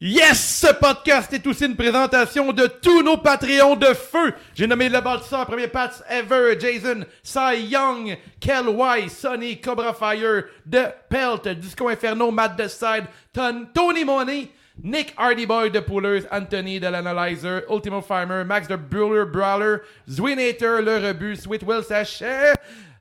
Yes! Ce podcast est aussi une présentation de tous nos Patreons de feu. J'ai nommé le bâtisseur, premier Pats ever, Jason, Cy Young, Kel White, Sonny, Cobra Fire, The Pelt, Disco Inferno, Matt Decide, Ton, Tony Money, Nick Hardyboy de Poolers, Anthony de l'Analyzer, Ultimo Farmer, Max de Brawler Brawler, Zwinator, Le Rebus, Sweet Will Sachet,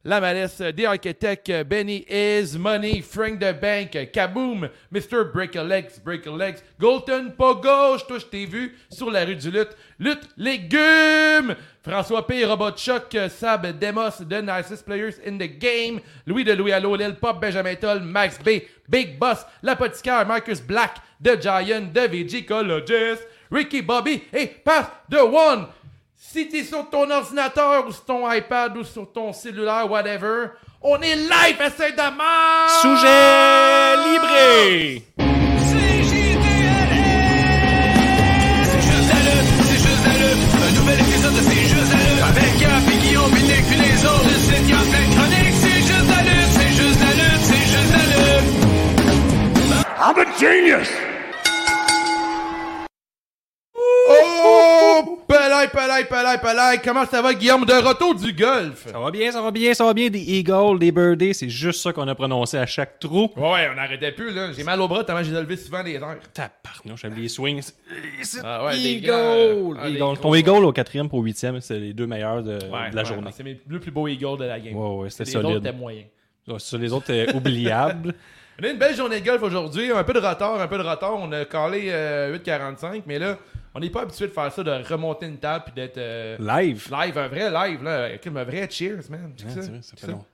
La Malice, The Architect, Benny Is, Money, Frank the Bank, Kaboom, Mr. Break a Legs, Break a Legs, Golden pas gauche, toi je t'ai vu sur la rue du Lutte, Lutte Légumes, François P, Robot Chuck, Sab Demos, The Nicest Players in the Game, Louis de Louis Allo, Lil Pop, Benjamin Toll, Max B, Big Boss, L'Apothicaire, Marcus Black, The Giant, The Vigicologist, Ricky Bobby et Pass the One. Si t'es sur ton ordinateur ou sur ton iPad ou sur ton cellulaire, whatever, on est live à Saint-Damas! Sujet libré! C'est juste la lutte, c'est juste la lutte. Un nouvel épisode de C'est juste la lutte. Avec Gap et Guillaume, puis puis les autres. Le site chroniques. C'est juste la lutte, c'est juste la lutte, c'est juste la lutte. I'm a genius! Pelay, pelay, pelay, pelay! Comment ça va, Guillaume? De retour du golf! Ça va bien, ça va bien, ça va bien. Des Eagles, des Birdies, c'est juste ça qu'on a prononcé à chaque trou. Ouais, on n'arrêtait plus, là. J'ai mal au bras tellement j'ai levé souvent des airs. Tabarnouche, j'aime les swings. Ah ouais, des ah, des Eagle. gros- Ton Eagle au quatrième pour au huitième, c'est les deux meilleurs de, Ouais, de la ouais, journée. C'est mes deux plus beaux Eagles de la game. Ouais, ouais, c'était Les solide. autres étaient moyens. Ouais, Sur les autres, euh, oubliables. On a une belle journée de golf aujourd'hui. Un peu de retard, un peu de retard. On a calé euh, 8.45, mais là, on n'est pas habitué de faire ça, de remonter une table puis d'être euh, Live. live, un vrai live, là. Un vrai cheers, man. C'est Ouais, ça? c'est vrai, ça C'est fait long.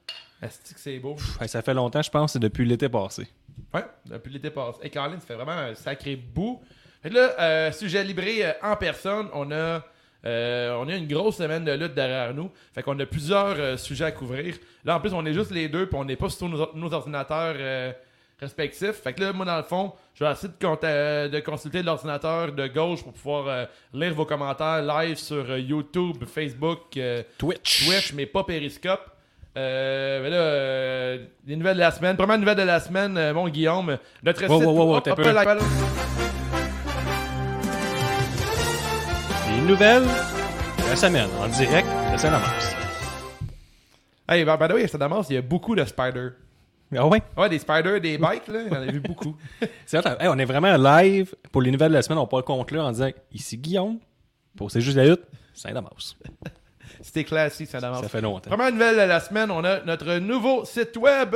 Asti que c'est beau? Ça fait longtemps, je pense, c'est depuis l'été passé. Ouais, depuis l'été passé. Et Caroline, ça fait vraiment un sacré bout. Fait que là, euh, sujet libré euh, en personne, on a, euh, on a une grosse semaine de lutte derrière nous. Fait qu'on a plusieurs euh, sujets à couvrir. Là, en plus, on est juste les deux, puis on n'est pas sur nos, nos ordinateurs respectifs. Fait que là, moi, dans le fond, je vais essayer de, euh, de consulter l'ordinateur de gauche pour pouvoir euh, lire vos commentaires live sur euh, YouTube, Facebook, Twitch. Twitch, mais pas Periscope. Mais là, les nouvelles de la semaine. Première nouvelle de la semaine, mon Guillaume. Notre Wow, site. wow, wow, Hop, t'as hop, peu. là, là. Les nouvelles de la semaine, en direct de Saint-Damas. Hey, by by the way, à Damas, il y a beaucoup de spiders. Ah ouais? Ouais, des spiders, des bikes, là, j'en ai vu beaucoup. C'est vrai, hey, on est vraiment live pour les nouvelles de la semaine. On peut le conclure en disant ici Guillaume, pour C'est juste la lutte, Saint-Damas. C'était classique, ça Damas. Ça fait longtemps. Première nouvelle de la semaine, on a notre nouveau site web.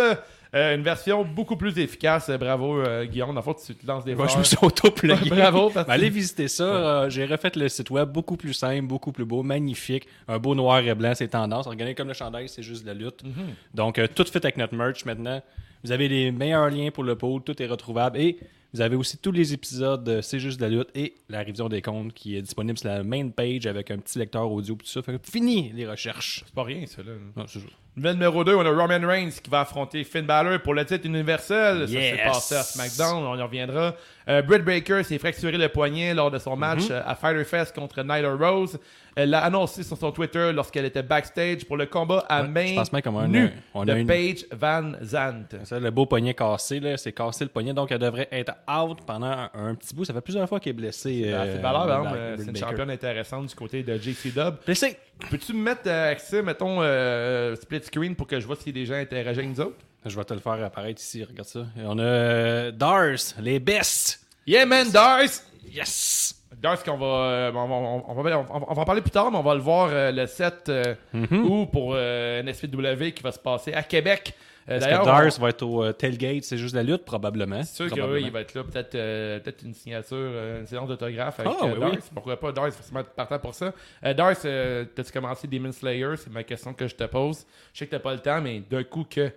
Euh, une version beaucoup plus efficace. Euh, Bravo, euh, Guillaume. Dans le fond, tu te lances des Moi, je me suis auto-plugué. Bravo, parce Ben, allez visiter ça. Euh, J'ai refait le site web beaucoup plus simple, beaucoup plus beau, magnifique. Un beau noir et blanc, c'est tendance. Regardez comme le chandail, c'est juste de la lutte. Mhm. Donc, tout fait avec notre merch maintenant. Vous avez les meilleurs liens pour le pool, tout est retrouvable. Et vous avez aussi tous les épisodes de C'est juste de la lutte et la révision des comptes qui est disponible sur la main page avec un petit lecteur audio tout ça. Fait que fini les recherches. C'est pas rien, ça, là. Non, c'est ça. Nouvelle numéro 2, on a Roman Reigns qui va affronter Finn Balor pour le titre universel. Ça Yes. s'est passé à SmackDown, on y reviendra. Euh, Britt Baker s'est fracturé le poignet lors de son match Mhm. euh, à Fighter Fest contre Nyla Rose. Elle l'a annoncé sur son Twitter lorsqu'elle était backstage pour le combat à Ouais, main je pense même qu'on a un- nue on de une- Paige Van Zandt. Ça, le beau poignet cassé, là, c'est cassé le poignet, donc elle devrait être out pendant un, un petit bout. Ça fait plusieurs fois qu'elle est blessée. Euh, euh, euh, c'est une championne intéressante du côté de JC Dub. Blessée! Peux-tu me mettre euh, accès, mettons, euh, split screen pour que je vois a des gens interagissent avec nous autres? Je vais te le faire apparaître ici, regarde ça. Et on a euh, Dars, les best! Yeah, man, Darce! Yes! Darce, qu'on va, euh, on, va, on, va, on va- on va en parler plus tard, mais on va le voir euh, le 7 euh, Mhm. ou pour euh, NSPW qui va se passer à Québec. Euh, Est-ce que Dars on- va être au euh, tailgate? C'est juste la lutte, probablement. c'est sûr qu'il va être là, peut-être peut une signature, euh, une séance d'autographe avec Ah, euh, oui. Pourquoi pas Darce, forcément partant pour ça. Euh, euh, t'as-tu commencé Demon Slayer? C'est ma question que je te pose. Je sais que t'as pas le temps, mais d'un coup que.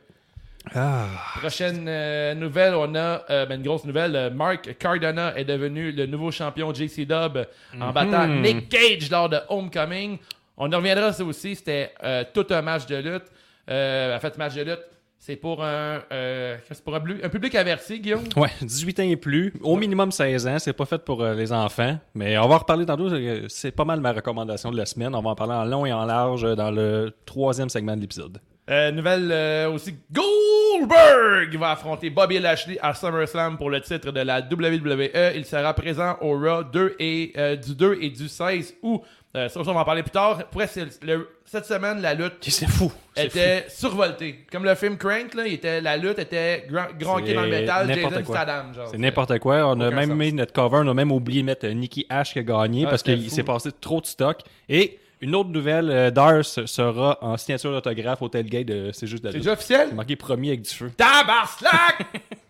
Prochaine euh, nouvelle, on a euh, ben, une grosse nouvelle. euh, Mark Cardona est devenu le nouveau champion JC Dub en battant Nick Cage lors de Homecoming. On en reviendra ça aussi. C'était euh, tout un match de lutte. Euh, en fait, match de lutte, c'est pour un, euh, c'est pour un, public averti, Guillaume? Ouais, 18 ans et plus, au minimum 16 ans, c'est pas fait pour euh, les enfants, mais on va en reparler tantôt, c'est- c'est pas mal ma recommandation de la semaine, on va en parler en long et en large euh, dans le troisième segment de l'épisode. Euh, nouvelle euh, aussi, Goldberg va affronter Bobby Lashley à SummerSlam pour le titre de la WWE. Il sera présent au Raw 2 et, euh, du 2 et du 16 août. Euh, ça, on va en parler plus tard. Pour vrai, c'est le- cette semaine, la lutte C'est fou, c'est fou. était survoltée. Comme le film Crank, là, il était, la lutte était grand, C'est dans le métal, n'importe Jason quoi. Statham. genre. C'est n'importe quoi. On a aucun même sens. mis notre cover, on a même oublié de mettre euh, Nikki Ash qui a gagné Ah, parce c'était qu'il fou. s'est passé trop de stock. Et une autre nouvelle, euh, Dars sera en signature d'autographe au tailgate de C'est juste de la C'est lutte. déjà officiel? C'est marqué premier avec du feu. Tabarslack!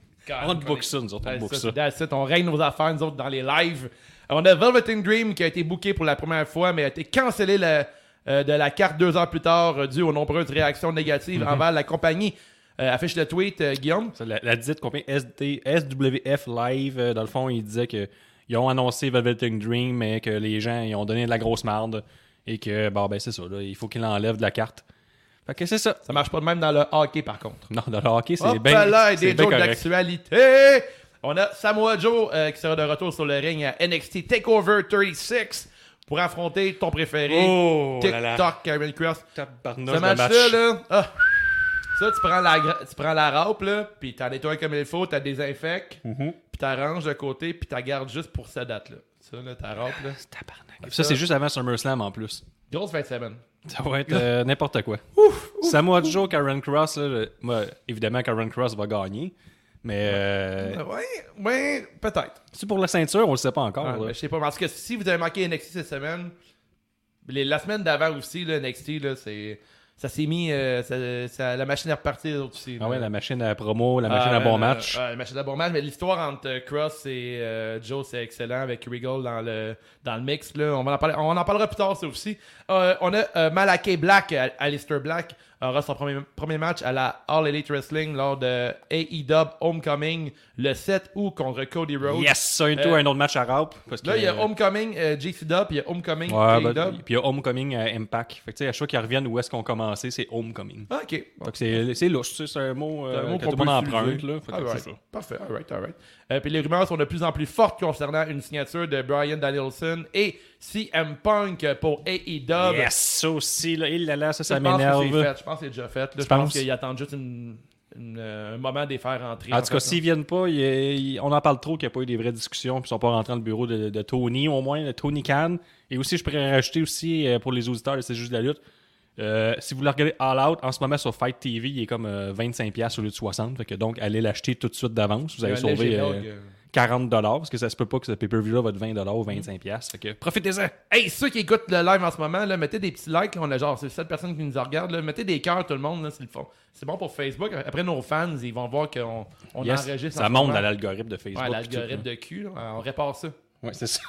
On te book ça, nous autres, on book ça. that's it. On règle nos affaires, nous autres, dans les lives. On a Velveteen Dream qui a été booké pour la première fois, mais a été cancellé la- euh, de la carte deux heures plus tard euh, dû aux nombreuses réactions négatives Mhm. envers la compagnie. Euh, affiche le tweet, Guillaume. La, la dite compagnie SD SWF Live, dans le fond, il disait que ils ont annoncé Velveteen Dream, mais que les gens ils ont donné de la grosse marde et que, bon, ben c'est ça, là, il faut qu'il l'enlève de la carte. Fait que c'est ça. Ça marche pas de même dans le hockey, par contre. Non, dans le hockey, c'est bien là, et des jokes d'actualité. On a Samoa Joe euh, qui sera de retour sur le ring à NXT TakeOver 36 pour affronter ton préféré, Oh. TikTok Karen Cross. Ce match-là, match. là, ah, ça, tu prends la, tu prends la râpe, là, puis t'en nettoies comme il faut, t'as désinfectes, Mhm. puis t'arranges de côté, puis t'as gardes juste pour cette date-là. Ça, là, ta râpe, là. Ça, c'est juste avant SummerSlam en plus. Grosse fin de semaine. Ça va être euh, n'importe quoi. Samoa Joe, Karen Cross, là, le- moi, évidemment, Karen Cross va gagner. Mais euh, Ouais, ouais, peut-être. c'est pour la ceinture, on le sait pas encore. Ah, là. je sais pas, parce que si vous avez manqué NXT cette semaine, les- la semaine d'avant aussi, là, NXT, là, c'est. Ça s'est mis. euh, ça- ça- la machine est repartie, les autres aussi. Ah ouais, la machine à promo, la machine Ah, à bon euh, match. ouais, la machine à bon match. Mais l'histoire entre euh, Cross et euh, Joe, c'est excellent avec Regal dans le, dans le mix. Là. On, va en parler, on en parlera plus tard, ça aussi. Euh, on a euh, Malakai Black, euh, Alistair Black, aura son premier, premier match à la All Elite Wrestling lors de AEW Homecoming le 7 août contre Cody Rhodes. Yes, ça, et tout, Euh, un autre match à. Parce que, Là, il y a Homecoming euh, JCW, puis il y a Homecoming Ouais, AEW. ben, puis il y a Homecoming à Impact. Fait que, tu sais, à chaque fois qu'ils reviennent où est-ce qu'on commençait, c'est Homecoming. Ah, ok. C'est, c'est louche, tu sais, c'est un mot, euh, un mot que tout le monde emprunte. Là. Fait que ça. Parfait, alright, alright. Euh, puis les rumeurs sont de plus en plus fortes concernant une signature de Brian Danielson et CM Punk pour AEW. Yes, ça aussi, là, il là, ça, Ça, m'énerve. Je pense que c'est déjà fait. Là, je pense qu'ils attendent juste une- une, euh, un moment de les faire rentrer. En tout cas, s'ils viennent pas, il- il- on en parle trop qu'il n'y a pas eu des vraies discussions, puis ils sont pas rentrés dans le bureau de, de Tony, au moins, de Tony Khan. Et aussi, je pourrais rajouter aussi, euh, pour les auditeurs, c'est juste de la lutte, euh, si vous le regardez All Out, en ce moment sur Fight TV, il est comme euh, 25$ au lieu de 60$. Fait que donc, allez l'acheter tout de suite d'avance. Vous allez sauver euh. 40$, parce que ça se peut pas que ce pay-per-view-là va être 20$ ou 25$. Fait que profitez-en! Hey, ceux qui écoutent le live en ce moment, là, mettez des petits likes. là. on a genre c'est 7 personnes qui nous regardent. là. Mettez des cœurs, tout le monde. C'est le fond. C'est bon pour Facebook. Après, nos fans, ils vont voir qu'on on Yes, enregistre. ça en monte dans l'algorithme de Facebook. Ouais, l'algorithme de cul. On répare ça. Ouais, c'est ça.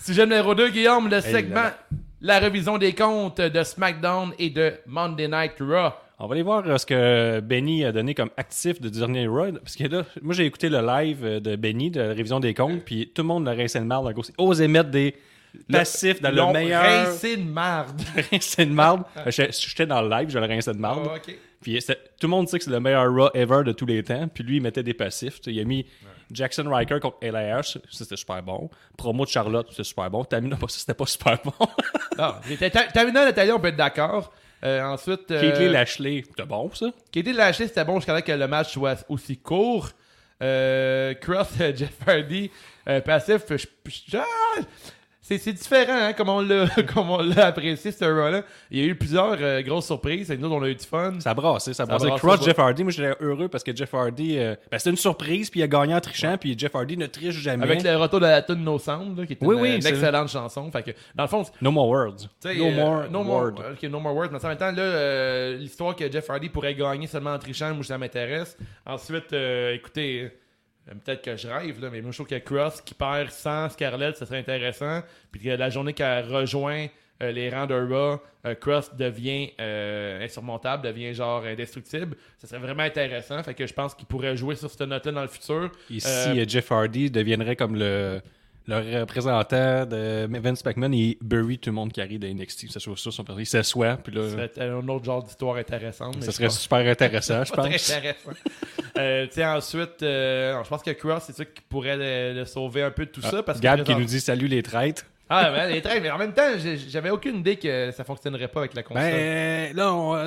Sujet numéro 2, Guillaume, le segment là. La révision des comptes de SmackDown et de Monday Night Raw. On va aller voir euh, ce que Benny a donné comme actif de dernier Raw. Parce que là, moi j'ai écouté le live euh, de Benny de la révision des comptes, puis tout le monde l'a rincé de marde. Gros, c'est mettre des passifs dans le meilleur. rincé de marde. rincé de marde. Je- J'étais dans le live, je le rinçais de marde. Ah, ok. Puis tout le monde sait que c'est le meilleur Raw ever de tous les temps. Puis lui, il mettait des passifs. Il a mis Jackson Riker contre LAH, ça c'était super bon. Promo de Charlotte, c'était super bon. Tamina, c'était pas super bon. Non, Tamina Natalia, on peut être d'accord. Euh, ensuite, euh, Lashley, c'était bon ça. Katie Lashley, c'était bon jusqu'à que le match soit aussi court. Euh, Cross, Jeff Hardy, euh, passif, je- je-! C'est c'est différent hein, comme on l'a apprécié ce Raw-là. Il y a eu plusieurs euh, grosses surprises et nous on a eu du fun. Ça a brassé, ça Cross ouais. Jeff Hardy, moi j'étais heureux parce que Jeff Hardy, euh, ben, c'était une surprise, puis il a gagné en trichant, puis Jeff Hardy ne triche jamais. Avec le retour de la tune No Sound, là, qui est une, Oui, excellente chanson. Fait que, dans le fond, No more words. No euh, more no more, word. ok, no more words. Mais en même temps, là, euh, l'histoire que Jeff Hardy pourrait gagner seulement en trichant, moi, ça m'intéresse. Ensuite, écoutez, euh, peut-être que je rêve, là, mais moi, je trouve que Cross qui perd sans Scarlett, ça serait intéressant. Puis que la journée qu'elle rejoint euh, les rangs de Raw, euh, Cross devient euh, insurmontable, devient genre indestructible. Ça serait vraiment intéressant. Fait que je pense qu'il pourrait jouer sur cette note-là dans le futur. Ici, Euh, euh, Jeff Hardy deviendrait comme le, le représentant de Vince McMahon et bury tout le monde qui arrive de NXT. Ça soit ça, son il s'assoit, puis là, serait un autre genre d'histoire intéressante. ça serait super intéressant, je pense. très intéressant. Euh, ensuite, euh, je pense que Cross, c'est ça qui pourrait le, le sauver un peu de tout ça. Parce que Gab qui présent- nous dit salut les traîtres. Ah, ben, les trains, mais en même temps, j'avais aucune idée que ça fonctionnerait pas avec la console. Ben là, on-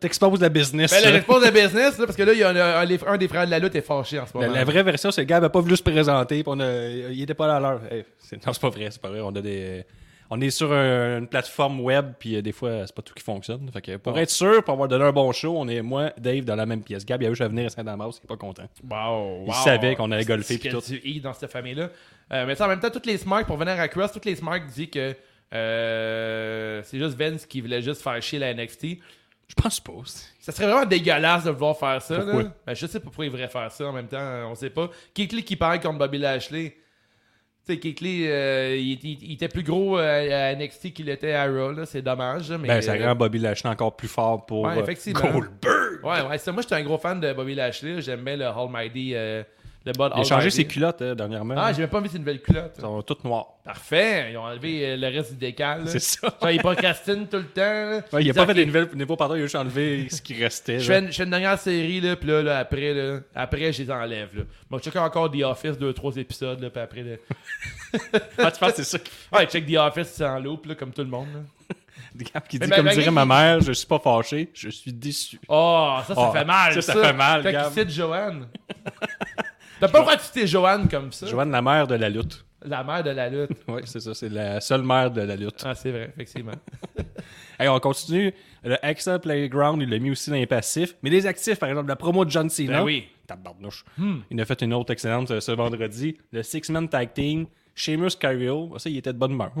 t'exposes la business. Ben là, ça. j'expose le business, là, parce que là, il y a un, un- un des frères de la lutte est fâché en ce La, moment. la vraie version, c'est que Gab n'a pas voulu se présenter, puis on a- il était pas là à l'heure. Hey, non, c'est pas vrai, c'est pas vrai. On a des. On est sur un- une plateforme web, puis euh, des fois, c'est pas tout qui fonctionne. Fait que pour Ouais. être sûr, pour avoir donné un bon show, on est moi, Dave, dans la même pièce. Gab, il a eu à venir à Saint-Damas, il est pas content. Wow, Il wow. savait qu'on allait golfer puis tout. du dans cette famille-là. Euh, mais ça, en même temps, toutes les smarks, pour venir à Cross, toutes les smarks disent que euh, c'est juste Vince qui voulait juste faire chier la NXT. Je pense pas. Ça serait vraiment dégueulasse de vouloir faire ça. Là. Ben, je sais pas pourquoi il voudrait faire ça en même temps, on sait pas. Keith Lee qui parle contre Bobby Lashley. Tu sais, Lee, euh, il, il- il était plus gros euh, à NXT qu'il était à Raw, là. c'est dommage. Mais, Ben, ça euh, rend Bobby Lashley encore plus fort pour Ouais, euh, effectivement. Goldberg. Ouais, ouais, ça, moi j'étais un gros fan de Bobby Lashley. J'aime bien le Almighty, euh, Il a changé ses culottes euh, dernièrement. Ah, j'ai même pas mis ses nouvelles culottes. Elles sont toutes noires. Parfait, ils ont enlevé euh, le reste du décal. C'est ça. Genre, ils procrastinent tout le temps. Ouais, il a pas fait des nouvelles niveaux pardon, il a juste enlevé ce qui restait. Je fais, une, je fais une dernière série, là, puis là, là, après, là, après, je les enlève. Là. Moi, je check encore The Office, deux, trois épisodes, là, puis après, là... Ah, tu penses que c'est ça qui Ouais, check The Office, c'est en loop, là, comme tout le monde. là. Qui dit, ben, comme ben, dirait ma mère, je suis pas fâché, je suis déçu. Oh, ça, ça Oh, fait mal, ça, ça. ça fait mal, Quand Gab. Joanne. T'as pas le droit de citer Joanne comme ça. Joanne, la mère de la lutte. La mère de la lutte. Oui, c'est ça, c'est la seule mère de la lutte. Ah, c'est vrai, effectivement. Hey, on continue. Le Excel Playground, il l'a mis aussi dans les passifs. Mais les actifs, par exemple, la promo de John Cena. Ben oui. Hmm. Tabarnouche. Il en a fait une autre excellente euh, ce vendredi. Le Six-Man Tag Team. Sheamus Cario. Ça, il était de bonne humeur.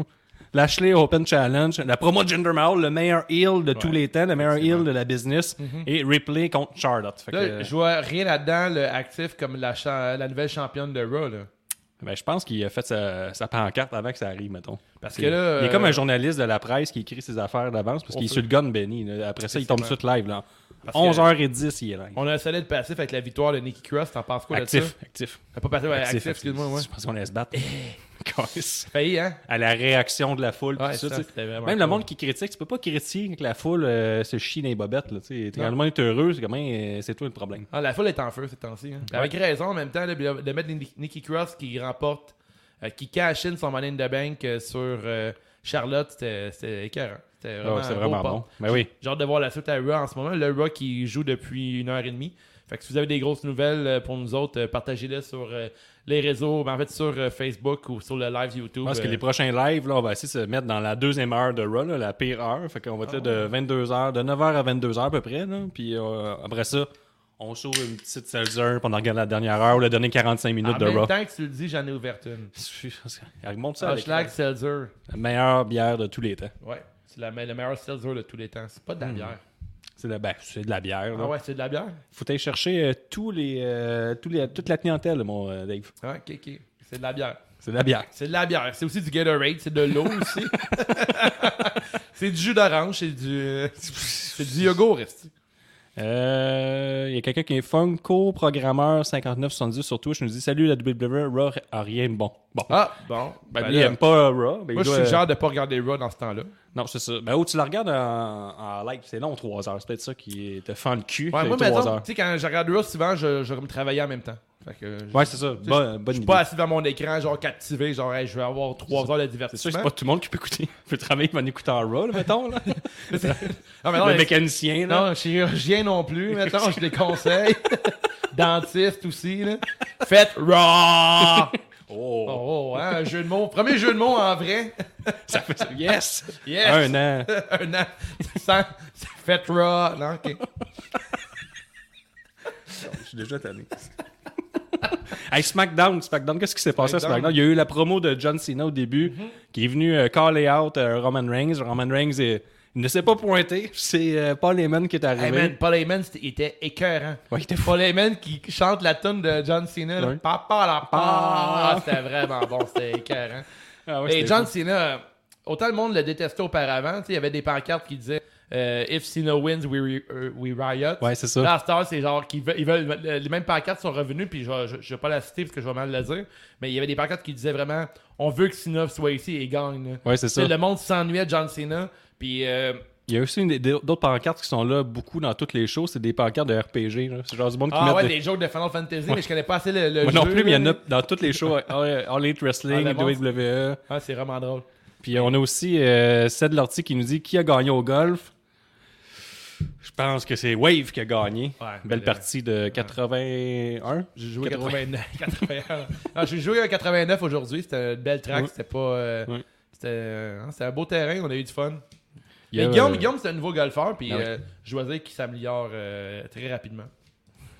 Lashley Open Challenge. La promo de Jinder Mahal, le meilleur heel de tous les temps, le meilleur heel de la business. Et Ripley contre Charlotte. Fait que. Là, je vois rien là-dedans, le actif, comme la, la nouvelle championne de Raw, là. ben, je pense qu'il a fait sa, sa pancarte avant que ça arrive, mettons. Parce C'est- que là, Il est comme euh, un journaliste de la presse qui écrit ses affaires d'avance parce qu'il est sur le gun, Benny. là. Après ça, il tombe suite live. Là. Parce que- 11h10, il est live. On a un solide passif avec la victoire de Nikki Cross. T'en penses quoi Actif, ça? actif. Euh, Pas passif, ouais, actif, excuse-moi. Ouais. Je pense qu'on laisse battre. Câlisse. Failli, hein? à la réaction de la foule. Ouais, ça, Même le monde qui critique, tu peux pas critiquer que la foule euh, se chie dans les bobettes. Là, quand le monde est heureux, c'est comment euh, c'est toi le problème. Ah, la foule est en feu ces temps-ci. hein. Avec raison, en même temps, là, de mettre Ni- Nikki Cross qui remporte, euh, qui cash in son money in the bank euh, sur euh, Charlotte, c'était écœurant. C'était vraiment, Ah, vraiment bon. Mais oui. J'ai hâte de voir la suite à Raw en ce moment. Le Raw qui joue depuis une heure et demie. Fait que si vous avez des grosses nouvelles euh, pour nous autres, euh, partagez-les sur euh, les réseaux, ben, en fait sur euh, Facebook ou sur le live YouTube. Parce que euh, les prochains lives, là, on va essayer de se mettre dans la deuxième heure de Raw, là, la pire heure. Fait qu'on va être là de 22h, de 9h à 22h à peu près. Là. Puis euh, après ça, on s'ouvre une petite seltzer, regarde la dernière heure ou le dernier 45 minutes en de même Raw. temps que tu le dis, j'en ai ouvert une. Ça la, Seltzer. la meilleure bière de tous les temps. Ouais, c'est la, me- le meilleur Seltzer de tous les temps. C'est pas de la bière. C'est de, ben, c'est de la bière. là. Ah ouais, c'est de la bière? Faut aller chercher euh, tous les, euh, tous les, toute la clientèle, mon euh, Dave. Ah, ok, ok. C'est de la bière. C'est de la bière. C'est de la bière. C'est aussi du Gatorade, c'est de l'eau aussi. c'est du jus d'orange, c'est du. C'est du yogourt, esti. Euh, Il y a quelqu'un qui est Funko Programmeur 5970 sur Twitch. nous dit Salut la WWE, Raw a rien de bon. Bon. Ah, bon. Ben, Ben lui, il aime pas Raw. ben, il moi, je doit- suggère de pas regarder Raw dans ce temps-là. Non, c'est ça. Ben, oh, tu la regardes en, en live, c'est long, 3 heures. C'est peut-être ça qui te fend le cul. Ouais, moi, 3 mettons, heures. tu sais, quand je regarde Raw, souvent, je, je me travaillais en même temps. Fait que, je- Ouais, c'est ça. sais, Bonne, je bonne suis pas assis devant mon écran, genre captivé, genre, hey, je vais avoir 3 heures de C'est sûr divertissement. que c'est pas tout le monde qui peut écouter. peut travailler en écoutant Raw, là, mettons. Là. Ah, mais non, le mais- mécanicien, là. Non, chirurgien non plus, mettons, je les conseille. Dentiste aussi, là. Faites Raw! Oh, Oh, hein, un jeu de mots. Premier jeu de mots en vrai. ça fait ça. Yes! Yes! Un an. un an. Sans... Faites Raw. Non, ok. Je suis déjà tanné. hey, SmackDown, SmackDown, qu'est-ce qui s'est passé à SmackDown. Il y a eu la promo de John Cena au début, qui est venu euh, caller out euh, Roman Reigns. Roman Reigns est- il ne s'est pas pointé. C'est euh, Paul Heyman qui est arrivé. Hey man, Paul Heyman, était écœurant. Ouais, il était fou. Paul Heyman qui chante la tune de John Cena. Ouais. Papa la pa. Ah, C'était vraiment bon, c'était écœurant. Ah ouais, Et John fou. Cena, autant le monde le détestait auparavant, il y avait des pancartes qui disaient euh, If Cena wins, we, euh, we riot. Ouais, c'est ça. Là, c'est genre qu'ils veulent, ils veulent- les mêmes pancartes sont revenues, puis je, je, vais pas la citer parce que je vais mal le dire, mais il y avait des pancartes qui disaient vraiment on veut que Cena soit ici et gagne. là. Ouais, c'est ça. Le monde s'ennuyait de John Cena, puis euh, Il y a aussi des- d'autres pancartes qui sont là beaucoup dans toutes les shows. C'est des pancartes de RPG. C'est genre du monde qui ah met ouais, de- des jokes de Final Fantasy, mais je connais pas assez le, le Moi jeu. non plus, mais il y en a dans toutes les shows. All Elite Wrestling, Ah. WWE. Ah, c'est vraiment drôle. Puis on a aussi euh, Ced Lortie qui nous dit qui a gagné au golf? Je pense que c'est Wave qui a gagné. Ouais, Belle mais, partie de 81. J'ai joué 80. 89, 81. Non, j'ai joué à 89 aujourd'hui. C'était une belle track. C'était pas. euh. C'était euh, un beau terrain. On a eu du fun. Mais Guillaume, euh, Guillaume c'est un nouveau golfeur. Puis Ah euh, je dois dire qu'il s'améliore euh, très rapidement.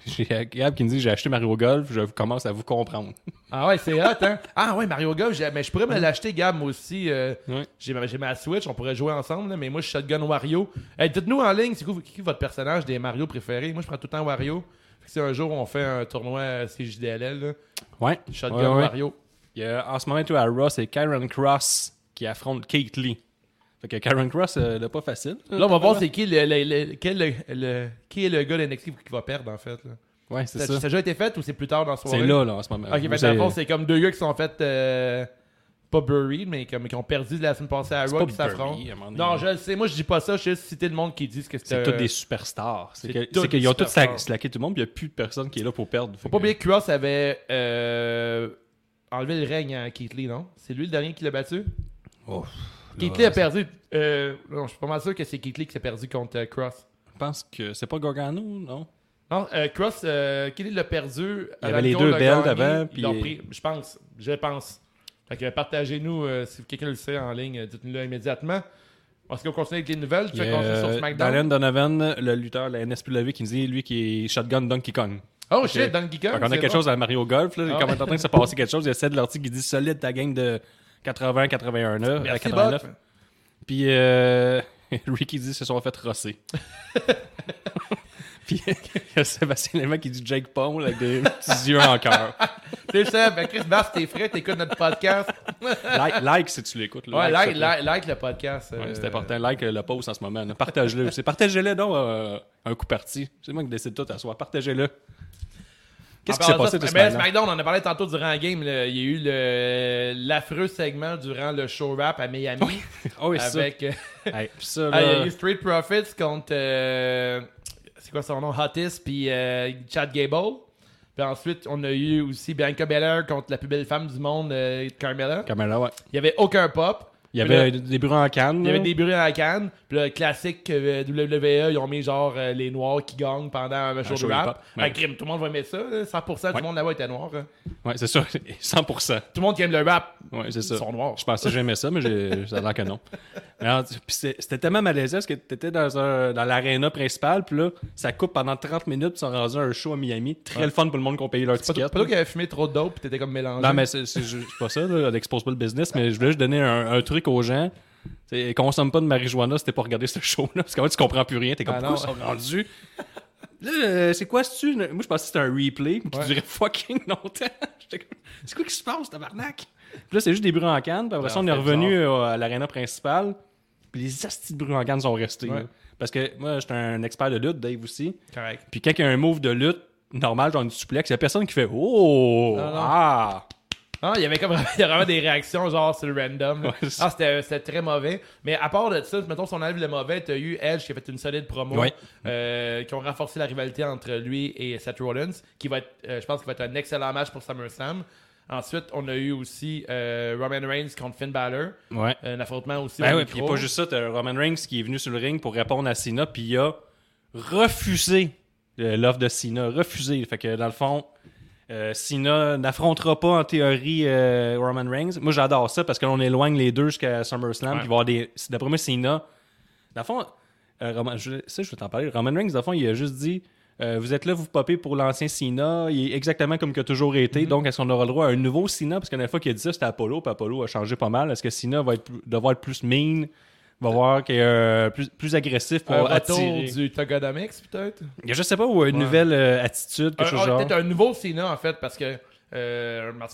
J'ai Gab qui me dit j'ai acheté Mario Golf, je commence à vous comprendre. Ah ouais, c'est hot, hein? Ah ouais, Mario Golf, mais je pourrais me l'acheter, Gab, moi aussi. euh, Ouais. J'ai ma, j'ai ma Switch, on pourrait jouer ensemble, là, mais moi, je suis Shotgun Wario. Hey, Dites-nous en ligne, c'est quoi, qui est votre personnage des Mario préférés? Moi, je prends tout le temps Wario. Si un jour on fait un tournoi euh, CJDLL, là, Ouais. Shotgun Ouais, ouais. Wario. Il y a, en ce moment, tout à Raw, c'est Karen Cross qui affronte Kate Lee. Fait que Karen Cross, euh, pas facile. Là, on va voir c'est qui, le, le- le- quel- le- le- qui est le gars d'NXT qui va perdre, en fait. là. Ouais, c'est Ça, ça. ça a déjà été fait ou c'est plus tard dans la soirée? C'est là, là, en ce moment. Ok, fait, C'est- dans le fond, c'est comme deux gars qui sont fait euh, pas buried, mais comme, qui ont perdu la semaine passée à c'est Raw pas qui s'affrontent. Burry, à un moment donné. Non, je le sais, moi je dis pas ça, je sais citer le monde qui dit que C'est c'était. tous des superstars. C'est c'est que- tous c'est qu'ils des ont tous superstars. slacké tout le monde, puis il n'y a plus de personne qui est là pour perdre. Faut pas oublier que Cross avait euh, enlevé le règne à Keith Lee, non? C'est lui le dernier qui l'a battu? Oh, Lee a perdu. Euh, non, je suis pas mal sûr que c'est Keith Lee qui s'est perdu contre euh, Cross. Je pense que c'est pas Gargano, non? Non, euh, Cross, euh, Keith Lee l'a perdu. Il y avait les deux belts avant, puis- Ils l'ont pris, je pense. Je pense. Fait que partagez-nous si quelqu'un le sait en ligne, dites-nous-le immédiatement. Est-ce qu'on continue avec les nouvelles Tu Il y veux a, continuer sur SmackDown? Daniel Donovan, le lutteur de la NSPW, qui nous dit, lui, qui est Shotgun Donkey Kong. Oh Ok. shit, Donkey Kong. Qu'on a quelque bon. chose à Mario Golf, là. Il est Ah. en train de se passer quelque chose. Il y a Ced Lortie qui dit solide ta game de 80-81 là, à Merci, 89. Bob. Puis euh, Ricky dit se sont fait rosser. Puis il y a Sébastien Lévesque qui dit Jake Paul avec des petits yeux en cœur. C'est ça, ben Chris Bass, t'es frais, t'écoutes notre podcast. Like, like si tu l'écoutes. Ouais, like, like, like le podcast. Ouais, euh, c'est important. Like euh, le post en ce moment. C'est Partagez-le donc euh, un coup parti. C'est moi qui décide tout à soi. Partagez-le. Qu'est-ce qui s'est passé de ce mais SmackDown? SmackDown, on en a parlé tantôt durant la game. là. Il y a eu le- l'affreux segment durant le show rap à Miami. Oh, oui, c'est ça. avec, euh, Hey, ça, ah, il y a eu Street Profits contre. euh, c'est quoi son nom? Hotis puis euh, Chad Gable. Puis ensuite, on a eu aussi Bianca Belair contre la plus belle femme du monde, euh, Carmella. Carmella, ouais. Il y avait aucun pop. Il y Puis avait là, des bruits en canne. Il y avait des bruits dans la canne. Puis le classique euh, WWE, ils ont mis genre euh, les noirs qui gagnent pendant un show show de rap. Ouais. tout le monde va aimer ça. là. 100% Ouais. du monde là-bas était noir. hein. Ouais, c'est ça. 100%. Tout le monde qui aime le rap, Ouais, c'est ils ça. sont noirs. Je pensais que j'aimais ça, mais ça a l'air que non. Puis c'est- C'était tellement malaisant parce que t'étais dans, un, dans l'aréna principale, puis là, ça coupe pendant 30 minutes, puis ils sont rendus à un show à Miami. Très le fun pour le monde qui ont payé leur ticket. toi pas toi qui avait fumé trop de dope pis t'étais comme mélangé. Non, mais c'est c'est c'est pas ça, là, pas le business, mais je voulais juste donner un, un truc aux gens. C'est, consomme pas de marijuana si t'es pas regardé ce show-là, parce qu'en fait, tu comprends plus rien. T'es comme, Ah pourquoi ils sont rendus? Là, euh, c'est quoi, c'est-tu? Moi, je pensais que c'était un replay qui Ouais. durait fucking longtemps. C'est quoi qui se passe, tabarnak? Puis là, c'est juste des bruits en canne, puis après ça, on est revenu à l'aréna principale, puis les astis de bruits en canne sont restés. Ouais. Parce que moi, j'étais un expert de lutte, Dave aussi. Correct. Puis quand il y a un move de lutte normal, genre une suplex, il y a personne qui fait Oh! Non, non. Ah! Ah, il y avait comme il y a vraiment des réactions genre sur le random. Ouais, c'est- ah, c'était, très mauvais. Mais à part de ça, mettons si on enlève le mauvais, t'as eu Edge qui a fait une solide promo. Ouais. euh, qui ont renforcé la rivalité entre lui et Seth Rollins. Qui va être, euh, je pense qu'il va être un excellent match pour SummerSlam. Ensuite, on a eu aussi euh, Roman Reigns contre Finn Balor. Ouais. Un affrontement aussi Ben oui, puis pas juste ça, t'as Roman Reigns qui est venu sur le ring pour répondre à Cena, puis il a refusé l'offre de Cena, refusé. Fait que dans le fond, euh, Cena n'affrontera pas en théorie euh, Roman Reigns. Moi j'adore ça parce qu'on éloigne les deux jusqu'à SummerSlam, Ouais. des. D'après moi, Cena. Dans le fond, euh, Roman, je, ça, je vais t'en parler. Roman Reigns, dans le fond, il a juste dit. euh, vous êtes là, vous popez pour l'ancien Cena. Il est exactement comme il a toujours été. Mm-hmm. Donc, est-ce qu'on aura le droit à un nouveau Cena? Parce que la dernière fois qu'il a dit ça, c'était Apollo. Puis Apollo a changé pas mal. Est-ce que Cena va être, devoir être plus mean? Va voir qu'il est euh, plus, plus agressif pour un attirer. du Togonomics, peut-être? Je sais pas, ou une Ouais. nouvelle euh, attitude, Un- quelque chose un- genre. Peut-être un nouveau Cena, en fait, parce que Euh, en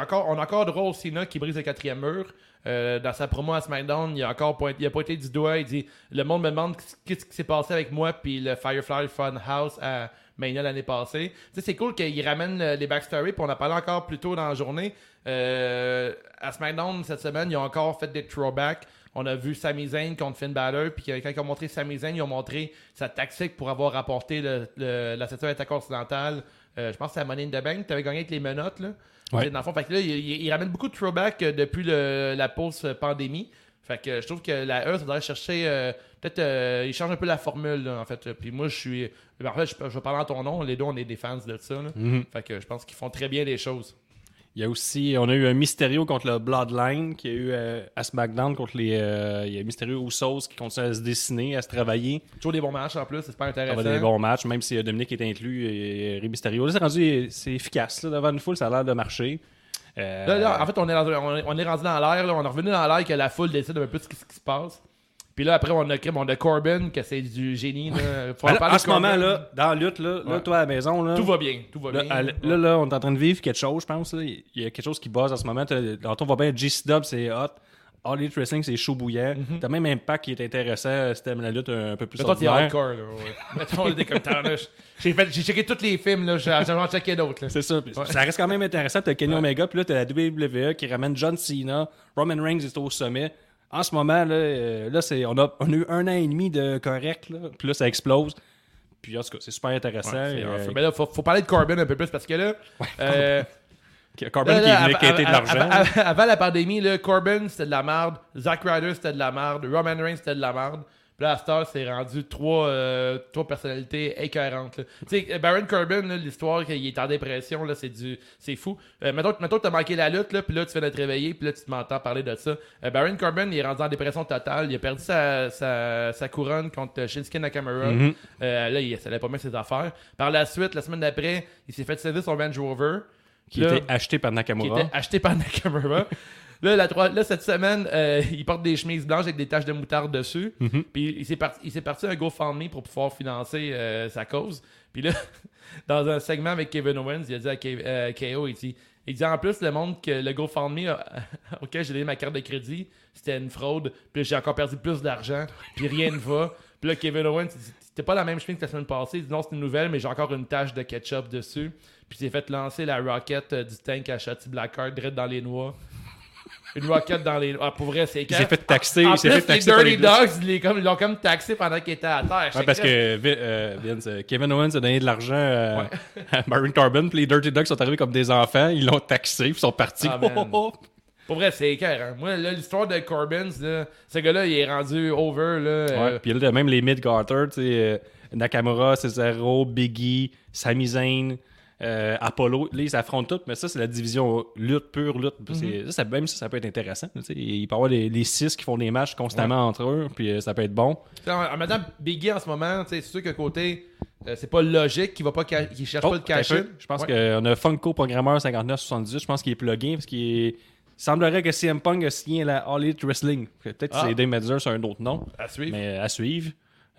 encore, on a encore au Cena qui brise le quatrième mur. Euh, dans sa promo à SmackDown, il a encore point- il a pointé du doigt. Il dit Le monde me demande qu'est-ce qui s'est passé avec moi puis le Firefly Funhouse à Mania l'année passée. C'est cool qu'il ramène les backstories. Puis on a parlé encore plus tôt dans la journée. Euh, à SmackDown cette semaine, ils ont encore fait des throwbacks. On a vu Sami Zayn contre Finn Balor, puis quand ils ont montré Sami Zayn, ils ont montré sa tactique pour avoir rapporté le, le- la ceinture intercontinentale. Euh, je pense que c'est à Money in the Bank. Tu avais gagné avec les menottes, là. Ouais. Dans le fond, fait que là, il, il- il ramène beaucoup de throwbacks euh, depuis le- la pause pandémie. Fait que je trouve que la E, ça devrait chercher. euh, Peut-être. euh, il change un peu la formule, là, en fait. Puis moi, je suis. En fait, je, je vais parler en ton nom. Les deux, on est des fans de ça. là. Mhm. Fait que je pense qu'ils font très bien les choses. Il y a aussi, on a eu un Mysterio contre le Bloodline, qui a eu euh, à SmackDown contre les. euh, il y a Mysterio Usos qui continue à se dessiner, à se travailler. Toujours des bons matchs en plus, c'est super Ça intéressant. va des bons matchs, même si euh, Dominique est inclus et Rey Mysterio. Là, c'est rendu, c'est efficace. là, devant une foule, ça a l'air de marcher. Euh, Là, là, en fait, on est, dans- on est- rendu dans l'air. là. On est revenu dans l'air que la foule décide un peu de ce qui, ce qui se passe. Puis là, après, on a, on a Corbin, que c'est du génie. Là. Faut en là, ce Corbin. moment-là, dans la lutte, là, là, toi à la maison, là, Tout va bien. Tout va Là, bien. à- là, là, on est en train de vivre quelque chose, je pense. là. Il y a quelque chose qui buzz en ce moment. T'as- Tantôt, on voit bien GC Dub, c'est hot. All Elite Wrestling, c'est chaud bouillant. T'as même Impact qui est intéressant euh, si t'aimes la lutte un peu plus Mais toi, t'es hardcore. Là, ouais. Toi, on était comme. J'ai fait- j'ai checké tous les films. là. J'ai j'ai en checké d'autres. là. C'est ça. Ça reste quand même intéressant. T'as Kenny Omega, puis là, t'as la WWE qui ramène John Cena. Roman Reigns est au sommet. En ce moment, là, euh, là c'est, on, a, on a eu un an et demi de correct. Là. Puis là, ça explose. Puis en tout cas, c'est super intéressant. Euh. Mais là, faut, faut parler de Corbin un peu plus parce que là. euh, Corbin là, qui est venu de l'argent. av- av- Avant la pandémie, là, Corbin c'était de la merde. Zack Ryder c'était de la merde. Roman Reigns c'était de la merde. Puis là, à c'est rendu trois, euh, trois personnalités écœurantes. Tu sais, Baron Corbin, l'histoire qu'il est en dépression, là, c'est du, c'est fou. Euh, mettons, mettons que t'as manqué la lutte, là, puis là, tu viens de te réveiller, puis là, tu m'entends parler de ça. Euh, Baron Corbin, il est rendu en dépression totale. Il a perdu sa, sa, sa couronne contre Shinsuke Nakamura. Mhm. Euh, là, il ça allait pas bien ses affaires. Par la suite, la semaine d'après, il s'est fait céder son Range Rover. qui Là, était acheté par qui Nakamura. était acheté par Nakamura. Là, la trois- là, cette semaine, euh, il porte des chemises blanches avec des taches de moutarde dessus. Mhm. Puis il s'est parti, parti un GoFundMe pour pouvoir financer euh, sa cause. Puis là, dans un segment avec Kevin Owens, il a dit à Ke- euh, KO, il dit, il dit en plus, le monde que le GoFundMe a- auquel j'ai donné ma carte de crédit, c'était une fraude. Puis j'ai encore perdu plus d'argent. Puis rien ne va. Puis là, Kevin Owens, c'était pas la même chemise que la semaine passée. Il dit non, c'est une nouvelle, mais j'ai encore une tache de ketchup dessus. Puis il s'est fait lancer la rocket euh, du tank à Shotty Blackheart, direct dans les noix. Une rocket dans les. Ah, pour vrai, c'est Il s'est fait taxer. En plus, fait taxer par les Dirty Dogs, ils les- comme- ils l'ont comme taxé pendant qu'il était à terre. Ouais, parce que euh, Vince, euh, Kevin Owens a donné de l'argent euh, à Baron Corbin, puis les Dirty Dogs sont arrivés comme des enfants, ils l'ont taxé, puis ils sont partis. Ah, Oh. Pour vrai, c'est écœurant. Moi, là, l'histoire de Corbin, ce gars-là, il est rendu over. Là, euh, Ouais, puis là, même les mid-garters, tu sais, euh, Nakamura, Cesaro, Biggie, Sami Zayn, euh, Apollo, là, ils s'affrontent tous, mais ça, c'est la division lutte, pure lutte. C'est- ça, ça- même ça, ça peut être intéressant. Il peut y avoir les, les six qui font des matchs constamment entre eux, puis euh, ça peut être bon. En, en mettant Biggie en ce moment, c'est sûr que côté, euh, c'est pas logique qu'il va pas cherche Oh, pas le cash peu. Je pense qu'on a Funko Programmeur 5978, je pense qu'il est plugué, parce qu'il est... Il semblerait que CM Punk a signé la All Elite Wrestling. Peut-être que Ah. c'est Dave Meltzer sur un autre nom. À suivre. Mais à suivre.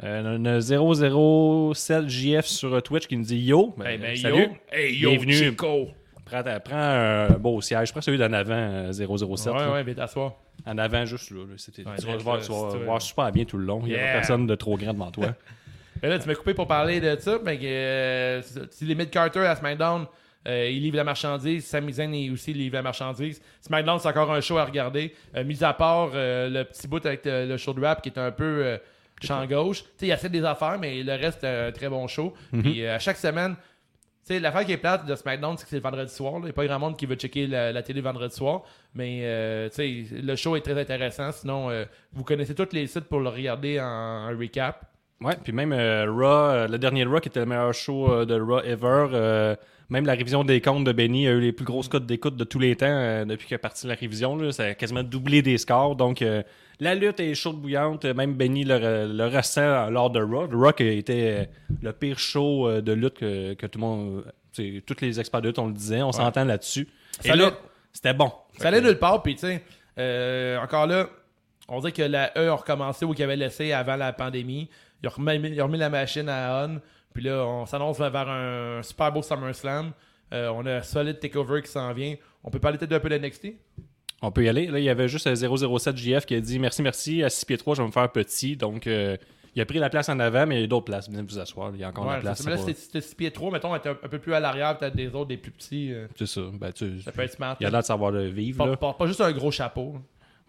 Euh, on a 007JF sur Twitch qui nous dit Yo, ben, Hey, ben, salut. yo. Hey, yo, Bienvenue. Chico. Prends, un beau siège. Prends celui d'en avant, euh, 007. Ouais, là. ouais, viens t'asseoir. En avant, juste là. là. C'était- Ouais, tu vas voir, tu vas voir super bien tout le long. Il n'y a personne de trop grand devant toi. Mais là, tu m'as coupé pour parler de ça. Mais euh, si les mid-carter à SmackDown, euh, ils livrent la marchandise. Sami Zayn aussi livre la marchandise. SmackDown, c'est encore un show à regarder. Euh, mis à part euh, le petit bout avec euh, le show de rap qui est un peu euh, champ gauche. Tu sais, il essaie des affaires, mais le reste, c'est un très bon show. Puis euh, à chaque semaine, tu sais, l'affaire qui est plate de SmackDown, c'est que c'est le vendredi soir. là. Il n'y a pas grand monde qui veut checker la, la télé vendredi soir. Mais euh, le show est très intéressant. Sinon, euh, vous connaissez tous les sites pour le regarder en, en recap. Ouais, puis même euh, Raw, euh, le dernier Raw qui était le meilleur show euh, de Raw ever, euh, même la révision des comptes de Benny a eu les plus grosses cotes d'écoute de tous les temps euh, depuis qu'est partie la révision. Là, ça a quasiment doublé des scores. Donc euh, la lutte est chaude bouillante. Même Benny le, le ressent lors de Raw. Raw qui était euh, le pire show euh, de lutte que, que tout le monde. euh, tous les experts de lutte, on le disait, on s'entend là-dessus. Et là, c'était bon. Ça allait nulle part, puis tu sais, euh, encore là, on dirait que la E a recommencé où qu'il avait laissé avant la pandémie. Ils ont remis, ils ont remis la machine à on, puis là, on s'annonce vers un super beau SummerSlam. Euh, on a un solide takeover qui s'en vient. On peut parler peut-être un peu de NXT? On peut y aller. Là, il y avait juste euh, 007 JF qui a dit merci, merci. À 6 pieds 3, je vais me faire petit. Donc, euh, il a pris la place en avant, mais il y a d'autres places. Venez vous asseoir. Il y a encore Ouais, la place. Mais là, va- c'était c'était 6 pieds 3, mettons, être un, un peu plus à l'arrière, peut-être des autres, des plus petits. euh, C'est ça. Ben, tu... ça peut être smart. Il a l'air de savoir le vivre. pas, là. pas- pas juste un gros chapeau.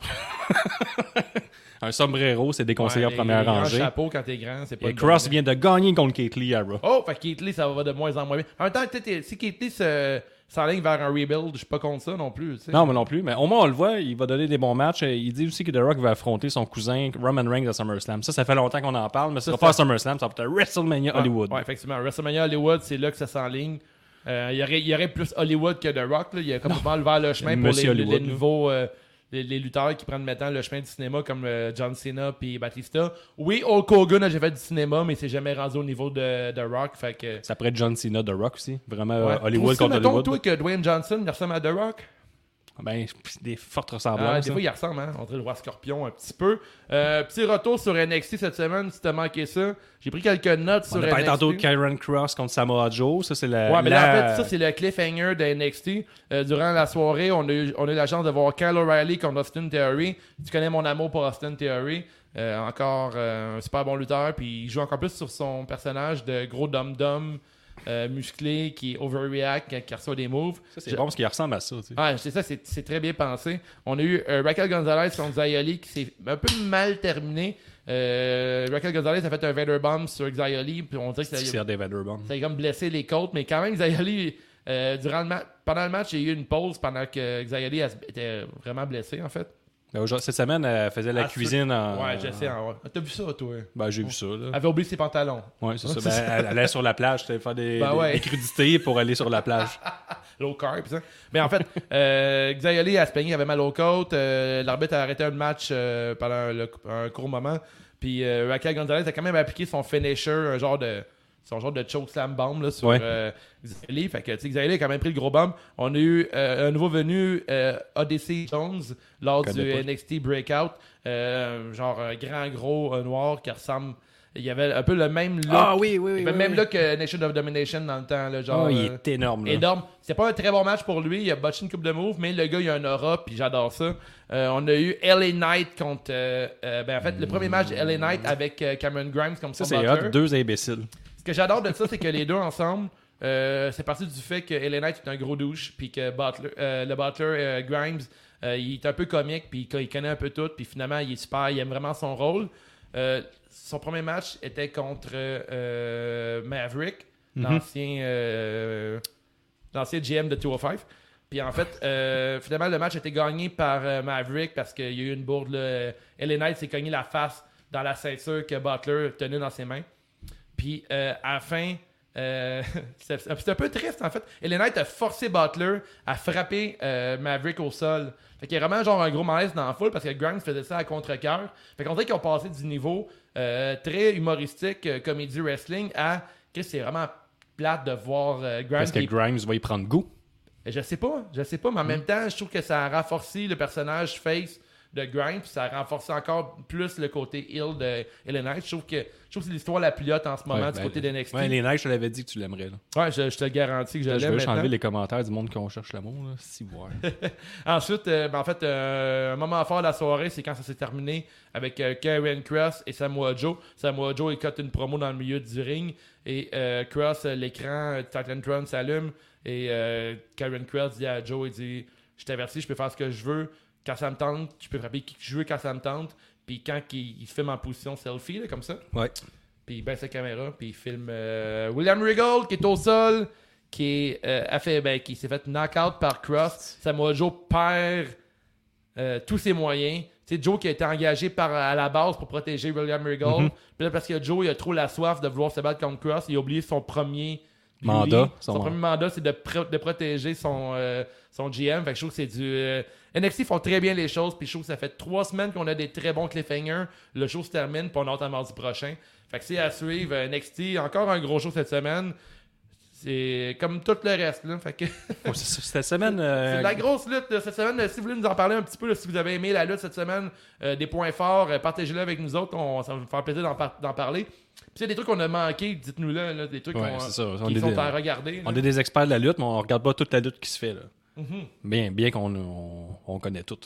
Un sombrero, c'est déconseillé Ouais, en première rangée. chapeaux quand t'es grand, c'est pas Et Cross vient de gagner contre Kate Lee à Raw. Oh, fait Keith Lee, ça va de moins en moins bien. En même temps, si Keith Lee se- s'enligne vers un rebuild, je suis pas contre ça non plus. Non, mais non plus. Mais au moins, on le voit, il va donner des bons matchs. Il dit aussi que The Rock va affronter son cousin Roman Reigns à SummerSlam. Ça, ça fait longtemps qu'on en parle, mais ça sera pas à SummerSlam, ça va être à WrestleMania Ouais, Hollywood. Ouais, effectivement. WrestleMania Hollywood, c'est là que ça s'enligne. Euh, Il y, aurait, il y aurait plus Hollywood que The Rock. Là. Il a complètement ouvert le chemin pour les, nouveaux euh, les, les lutteurs qui prennent maintenant le chemin du cinéma comme euh, John Cena puis Batista. Oui, Hulk Hogan a déjà fait du cinéma, mais il s'est jamais rendu au niveau de, de Rock. Fait que, Ça pourrait être John Cena, The Rock aussi. Vraiment ouais. euh, Hollywood Trouves-tu, contre mettons, Hollywood. toi que Dwayne Johnson ressemble à The Rock? Ben, des fortes Ah, ressemblances. des hein. fois, il ressemble, hein? On dirait le roi scorpion un petit peu. Euh, petit retour sur NXT cette semaine, si t'as manqué ça. J'ai pris quelques notes On sur a NXT. tantôt de Kyron Cross contre Samoa Joe. Ça, c'est la. Ouais, mais la- là, en fait, ça, c'est le cliffhanger de NXT. Euh, durant la soirée, on a, eu, on a eu la chance de voir Kyle O'Reilly contre Austin Theory. Tu connais mon amour pour Austin Theory. Euh, encore un super bon lutteur. Puis il joue encore plus sur son personnage de gros dum-dum euh, musclé qui overreact quand il reçoit des moves. Ça, c'est bon parce qu'il ressemble à ça. tu sais. C'est ça, c'est très bien pensé. On a eu euh, Raquel Gonzalez contre Zayoli qui s'est un peu mal terminé. Euh, Raquel Gonzalez a fait un Vader Bomb sur Xayoli, puis on dirait que ça, C'est des Vanderbilt. ça a comme blessé les côtes, mais quand même, Xayoli, euh, durant le pendant le match, il y a eu une pause pendant que Xayoli était vraiment blessé, en fait. Ben, Cette semaine, elle faisait la Ah, cuisine en. Ouais, je sais. hein, ouais. T'as vu ça, toi? Ben, j'ai vu ça. Là. Elle avait oublié ses pantalons. Ouais, c'est ça. Ben, ça. elle elle allait sur la plage, faire des, Ben des- ouais. des crudités pour aller sur la plage. Low carb, ça. Mais en fait, euh, Xayoli a se avait mal aux côtes. euh, L'arbitre a arrêté un match euh, pendant le- un court moment. Puis euh, Raquel Gonzalez a quand même appliqué son finisher, un genre de. Son genre de choke slam bomb là, sur Ouais. euh, Xayoli. Fait que tu sais, Xayoli a quand même pris le gros bomb. On a eu euh, un nouveau venu, euh, Odyssey Jones, lors du pas. NXT Breakout. Euh, genre un grand gros euh, noir qui ressemble. Il y avait un peu le même look. Ah oui, oui, oui. il avait le oui, même oui. look que Nation of Domination dans le temps. Là, genre, Ah, il euh, est énorme. Là. énorme. C'est pas un très bon match pour lui. Il a botché une coupe de moves, mais le gars, il a un aura, puis j'adore ça. Euh, on a eu LA Knight contre. euh, euh, ben, en fait, le premier match de LA Knight avec euh, Cameron Grimes comme Ça, c'est hot. Deux imbéciles. Ce que j'adore de ça, c'est que les deux ensemble, euh, c'est parti du fait que LA Knight est un gros douche, puis que Butler- euh, le Butler euh, Grimes, il est un peu comique, puis il connaît un peu tout, puis finalement, il est super, il aime vraiment son rôle. Son premier match était contre Maverick, l'ancien euh, l'ancien GM de 205. Puis en fait, euh, finalement, le match a été gagné par Maverick parce qu'il y a eu une bourde. Là. LA Knight s'est cogné la face dans la ceinture que Butler tenait dans ses mains. Puis euh, à la fin, euh, c'est un peu triste en fait. Knight a forcé Butler à frapper euh, Maverick au sol. Fait qu'il y a vraiment genre un gros malaise dans la foule parce que Grimes faisait ça à contre-cœur. Fait qu'on dirait qu'ils ont passé du niveau euh, très humoristique, comédie wrestling, à que c'est vraiment plate de voir Grimes Parce que Grimes va y prendre goût. je sais pas, je sais pas, mais en même temps, je trouve que ça a renforcé le personnage face de Grimes, puis ça a renforcé encore plus le côté heel de Ellen Knight. Je trouve que, je trouve que c'est l'histoire la plus haute en ce moment Ouais, du ben, côté de NXT. Ouais, les Knights, je te l'avais dit que tu l'aimerais. là. Ouais, je, je te garantis que je Je l'aime veux juste maintenant. enlever les commentaires du monde qu'on cherche l'amour. là. Si, ouais. Ensuite, euh, ben, en fait, euh, un moment fort de la soirée, c'est quand ça s'est terminé avec euh, Karen Cross et Samoa Joe. Samoa Joe, il cote une promo dans le milieu du ring et euh, Cross, l'écran euh, Titantron s'allume et euh, Karen Cross dit à Joe, il dit « Je t'avertis, je peux faire ce que je veux. Quand ça me tente, je peux frapper qui je veux quand ça me tente. » Puis quand il, il se filme en position selfie, là, comme ça, ouais. puis il baisse la caméra, puis il filme euh, William Regal qui est au sol, qui est euh, a fait, ben, qui s'est fait knock-out par Cross. Samoa Joe perd euh, tous ses moyens. C'est Joe qui a été engagé par, à la base pour protéger William Regal. Mhm. Puis là, parce que Joe, il a trop la soif de vouloir se battre contre Cross, il a oublié son premier Mandat. Son, son- premier mandat, c'est de, de protéger son, euh, son GM. Fait que je trouve que c'est du. euh, NXT font très bien les choses, puis je trouve que ça fait trois semaines qu'on a des très bons cliffhangers. Le show se termine, puis on mardi prochain. Fait que c'est à suivre. euh, NXT, encore un gros show cette semaine. C'est comme tout le reste. Là. Fait que ça. Cette semaine. euh, c'est la grosse lutte cette semaine. Euh, Si vous voulez nous en parler un petit peu, là, si vous avez aimé la lutte cette semaine, euh, des points forts, euh, partagez-le avec nous autres. On, ça va nous faire plaisir d'en, par- d'en parler. Puis s'il y a des trucs qu'on a manqué, dites-nous là, là, des trucs Ouais, ça. On qui est sont des- à regarder. On est des experts de la lutte, mais on regarde pas toute la lutte qui se fait. Là. Mhm. Bien, bien qu'on on, on connaît tout.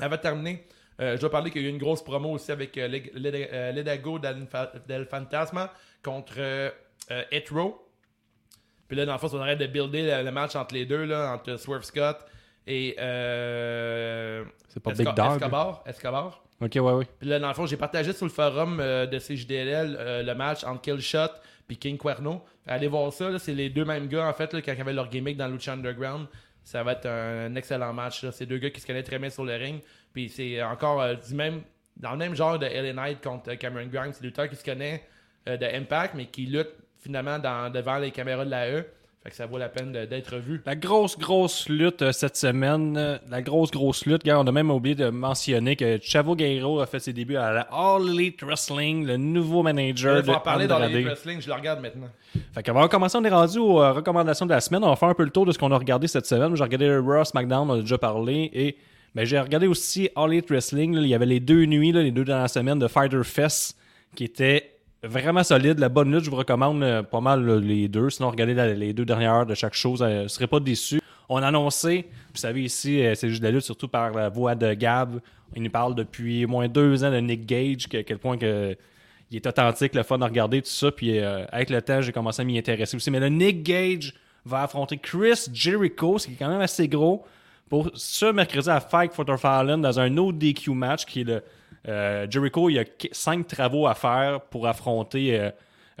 Avant de terminer, euh, je dois parler qu'il y a eu une grosse promo aussi avec euh, euh, Ledago del, Fa- del Fantasma contre euh, euh, Hetero. Puis là, dans le fond, on arrête de builder le, match entre les deux, là, entre Swerve Scott et euh, C'est pas Esca- Big Dog. Escobar? Escobar? Ok, ouais, ouais. Puis là, dans le fond, j'ai partagé sur le forum euh, de CJDLL euh, le match entre Killshot puis King Cuerno. Allez voir ça, là, c'est les deux mêmes gars, en fait, là, quand ils avaient leur gimmick dans Lucha Underground. Ça va être un, excellent match. là. C'est deux gars qui se connaissent très bien sur le ring. Puis c'est encore du même, dans le même genre de LA Knight contre Cameron Grimes. C'est lutteur qui se connaît de Impact, mais qui lutte finalement dans, devant les caméras de la E. Fait que ça vaut la peine d'être vu. La grosse, grosse lutte euh, cette semaine. euh, la grosse, grosse lutte. Gars, on a même oublié de mentionner que Chavo Guerrero a fait ses débuts à la All Elite Wrestling, le nouveau manager de faut en parler dans les wrestling, je le regarde maintenant. Fait qu'avant de commencer, on est rendu aux euh, recommandations de la semaine? On va faire un peu le tour de ce qu'on a regardé cette semaine. J'ai regardé le Raw, SmackDown, on a déjà parlé. Et ben, j'ai regardé aussi All Elite Wrestling. là. Il y avait les deux nuits, là, les deux dernières semaines de Fighter Fest qui étaient vraiment solides. La bonne lutte, je vous recommande euh, pas mal les deux. Sinon, regardez les deux dernières heures de chaque chose. euh, vous ne serez pas déçus. On a annoncé, vous savez ici, euh, c'est juste la lutte, surtout par la voix de Gab. Il nous parle depuis au moins deux ans de Nick Gage, à quel point il est authentique, le fun à regarder, tout ça. Puis euh, avec le temps, j'ai commencé à m'y intéresser aussi. Mais le Nick Gage va affronter Chris Jericho, ce qui est quand même assez gros, pour ce mercredi à Fight for the Fallen dans un autre DQ match qui est le euh, Jericho. Il y a cinq travaux à faire pour affronter euh,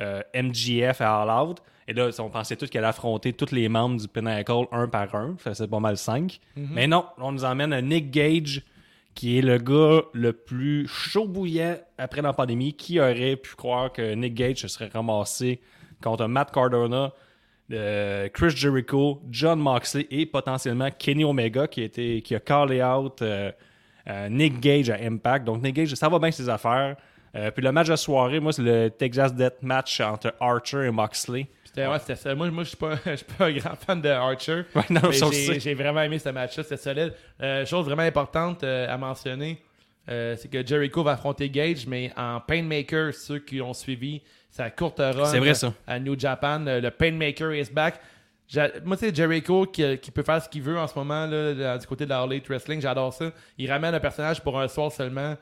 euh, MGF à All Out. Et là, on pensait tous qu'elle affronter tous les membres du Pinnacle un par un. Ça, C'est pas mal cinq. Mais non, on nous emmène un Nick Gage qui est le gars le plus chaud bouillant après la pandémie. Qui aurait pu croire que Nick Gage se serait ramassé contre Matt Cardona, euh, Chris Jericho, John Moxley et potentiellement Kenny Omega qui, a été, qui a callé out euh, Nick Gage à Impact. Donc Nick Gage, ça va bien ses affaires. Euh, puis le match de soirée, moi, c'est le Texas Death Match entre Archer et Moxley. C'était ouais, c'était ça. Moi, moi je suis pas, je suis pas un grand fan de Archer. Ouais, non, mais j'ai vraiment aimé ce match-là, c'était solide. Euh, chose vraiment importante euh, à mentionner, euh, c'est que Jericho va affronter Gage, mais en Painmaker, ceux qui ont suivi sa courte run C'est vrai, ça. à New Japan, euh, le Painmaker is back. Moi, c'est Jericho qui, qui peut faire ce qu'il veut en ce moment là, du côté de la Elite Wrestling. J'adore ça. Il ramène un personnage pour un soir seulement.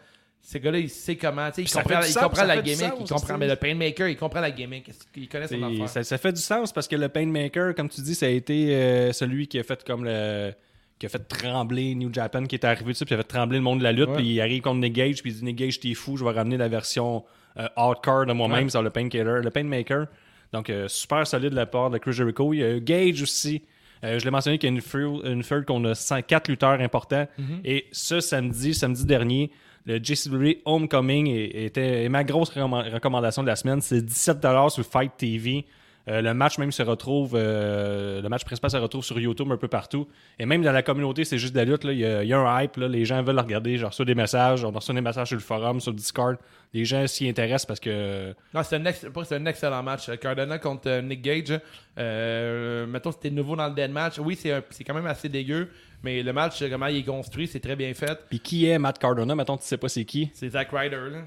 Ce gars-là, il sait comment. Il ça comprend, il sens, la gimmick. sens, il comprend, mais le Painmaker, il comprend la gimmick. Il connaît son affaire? ça, ça fait du sens parce que le Painmaker, comme tu dis, ça a été euh, celui qui a fait comme le. qui a fait trembler New Japan, qui est arrivé dessus, puis il a fait trembler le monde de la lutte, Ouais. puis il arrive contre Nick Gage, puis il dit Nick Gage, t'es fou, je vais ramener la version euh, hardcore de moi-même Ouais. sur le Painkiller, le Painmaker. Donc, euh, super solide de la part de Chris Jericho. Il y a Gage aussi. Euh, je l'ai mentionné qu'il y a une feud, une feud qu'on a 100 quatre lutteurs importants. Et ce samedi, samedi dernier, le JCW Homecoming est- était est ma grosse recommand- recommandation de la semaine. C'est 17$ sur Fight TV. Euh, le match même se retrouve, euh, le match principal se retrouve sur YouTube un peu partout. Et même dans la communauté, c'est juste de la lutte. Il y, a- il y a un hype. là. Les gens veulent le regarder. J'ai reçu des messages. On reçu des messages sur le forum, sur le Discord. Les gens s'y intéressent parce que Non, c'est un, ex- un excellent match. Euh, Cardona contre Nick Gage. Euh, mettons, c'était nouveau dans le dead match. Oui, c'est, quand même assez dégueu, mais le match, comment il est construit, c'est très bien fait. Puis qui est Matt Cardona? Mettons, tu sais pas c'est qui. C'est Zack Ryder. Là.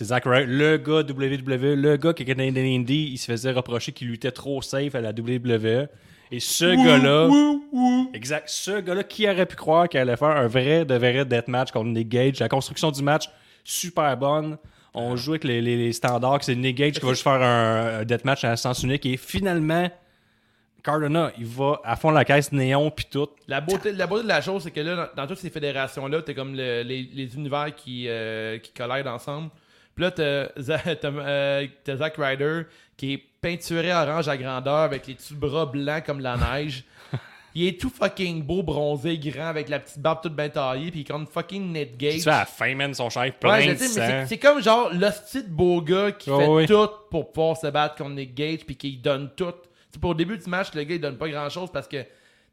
C'est Zack Ryder, le gars WWE, le gars qui était dans Indie, il se faisait reprocher qu'il luttait trop safe à la WWE. Et ce gars-là, exact, ce gars-là, qui aurait pu croire qu'il allait faire un vrai de vrai deathmatch contre Nick Gage? La construction du match, super bonne. On joue avec les, les- les standards, que c'est Nick Gage qui va juste faire un, un deathmatch à sens unique. Et finalement, Cardona, il va à fond la caisse néon puis tout. La beauté, la beauté de la chose, c'est que là, dans, dans toutes ces fédérations-là, t'as comme le- les, les univers qui, euh, qui collident ensemble. Puis là, t'as, Za- t'as, euh, t'as Zack Ryder qui est peinturé orange à grandeur avec les petits bras blancs comme la neige. Il est tout fucking beau, bronzé, grand, avec la petite barbe toute bien taillée, puis il compte fucking Net Gage. Tu sais, à la fin, man, son chef plein Ouais, je de sais, mais sang. c'est- c'est comme genre l'hostie de beau gars qui Oh, fait oui. tout pour pouvoir se battre contre Nick Gage puis qui donne tout. Tu sais, pour le début du match, le gars il donne pas grand chose parce que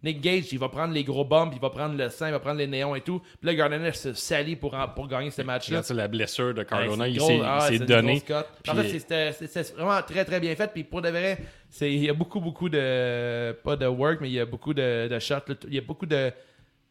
Nick Gage il va prendre les gros bombes, il va prendre le sang, il va prendre les néons et tout. Puis là, Gardner se salit pour, en- pour gagner ce match-là. Ça, la blessure de Cardona, Ouais, c'est il s'est Ah, c'est donné. En fait, c'est- c'est c'est vraiment très très bien fait. Puis pour de vrai, c'est- il y a beaucoup, beaucoup de. Pas de work, mais il y a beaucoup de, de shots. Il y a beaucoup de,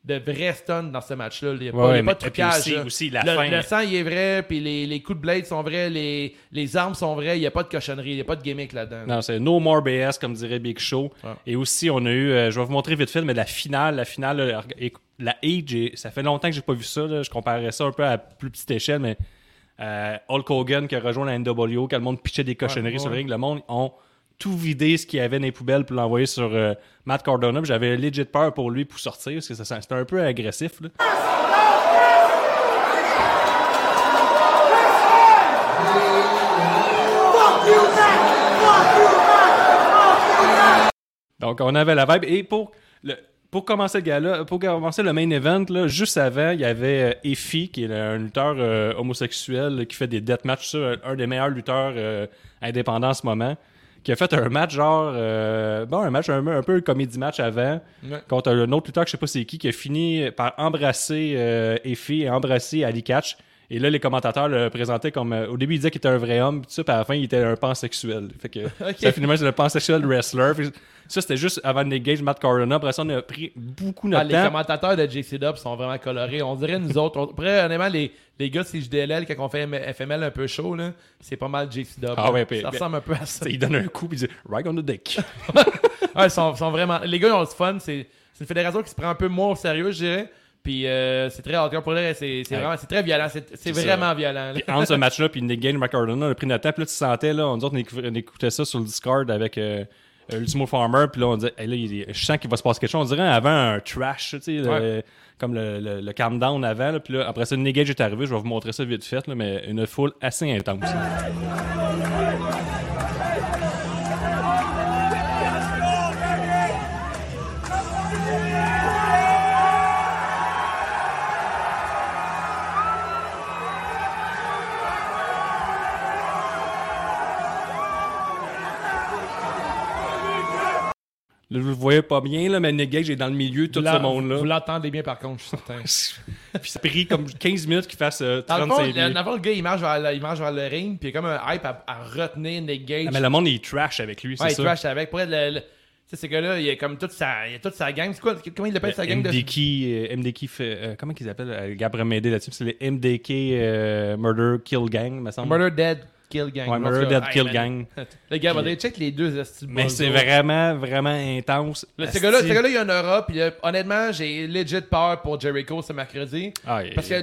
de vrais stuns dans ce match-là. Il n'y a, pas- il y a pas de trucage. aussi- la le, fin- le sang, il est vrai, puis les, les coups de blade sont vrais, les, les armes sont vraies, il n'y a pas de cochonnerie, il n'y a pas de gimmick là-dedans. Non, c'est No More BS, comme dirait Big Show. Ouais. Et aussi, on a eu, euh, je vais vous montrer vite fait, mais la finale, la finale, euh, reg- la Age, ça fait longtemps que j'ai pas vu ça. là. Je comparais ça un peu à plus petite échelle, mais euh, Hulk Hogan qui a rejoint la NWO, quand le monde pitchait des cochonneries Ouais, sur le ring, le monde ont tout vidé ce qu'il y avait dans les poubelles pour l'envoyer sur euh, Matt Cardona. J'avais legit peur pour lui pour sortir, parce que c'était un peu agressif. Donc, on avait la vibe. Et pour, pour commencer le pour commencer le main event, là, juste avant, il y avait euh, Effie, qui est un lutteur euh, homosexuel qui fait des deathmatchs, ça, un des meilleurs lutteurs indépendants en ce moment, qui a fait un match genre. euh, bon, un match un, un peu un comédie match avant, Ouais. contre un autre lutteur, je sais pas c'est qui, qui a fini par embrasser euh, Effie et embrasser Ali Catch. Et là, les commentateurs le présentaient comme. euh, au début, ils disaient qu'il était un vrai homme, puis tout ça, puis à la fin, il était un pansexuel. Fait que ça, finalement, c'est le pansexuel wrestler. Puis ça, c'était juste avant Nick Gage, Matt Cardona. Après ça, on a pris beaucoup Ah, notre les temps. commentateurs de JC Dub sont vraiment colorés. On dirait nous autres. on- Après, honnêtement, les, les gars de CJDLL, quand on fait FML un peu chaud, c'est pas mal JC Dub. Ah là. ouais, puis- ça ressemble un peu à ça. Il donne un coup, puis il dit Right on the dick. Ouais, ils sont, sont vraiment. Les gars, ils ont du fun. C'est une fédération qui se prend un peu moins au sérieux, je dirais. Puis euh, c'est très hardcore pour. C'est Ouais. vraiment c'est très violent. C'est vraiment ça. violent. Puis entre ce match-là, puis Nick Gage, Matt Cardona, on a pris notre temps. Puis là, tu sentais, là, on, on écou- on écoutait ça sur le Discord avec euh, Ultimo Farmer. Puis là, on Hey, là, il- je sens qu'il va se passer quelque chose. On dirait avant un trash, tu sais, le- comme le, le, le calm down avant. là. Puis là, après ça, Nick Gage est arrivé. Je vais vous montrer ça vite fait, là, mais une foule assez intense. Là, vous le voyez pas bien, là, mais Nick Gage est dans le milieu de tout ce monde-là. Vous l'entendez bien par contre, je suis certain. Puis ça a pris comme 15 minutes qu'il fasse euh, Dans le 35 fond, minutes. dans le fond, le gars, il marche vers le, il marche vers le ring, puis il y a comme un hype à, à retenir Nick Gage. Ah, mais le monde, il trash avec lui, c'est ouais, il ça. trash avec. Pour être le, le- tu sais, ce gars-là, il a comme toute sa, il a toute sa gang. C'est quoi, comment il appelle sa gang de. MDK, euh, MDK fait, euh, comment qu'ils appellent euh, Gabriel m'aider là-dessus, c'est les MDK euh, Murder Kill Gang, me semble. Murder Dead Kill Gang. Ouais, En Murder Dead Kill. Gang. Le gars, va dire, check les deux estimes. Mais c'est vraiment, vraiment intense. Ce gars-là, il a une aura, puis là, honnêtement, j'ai legit peur pour Jericho ce mercredi. Ah, Parce que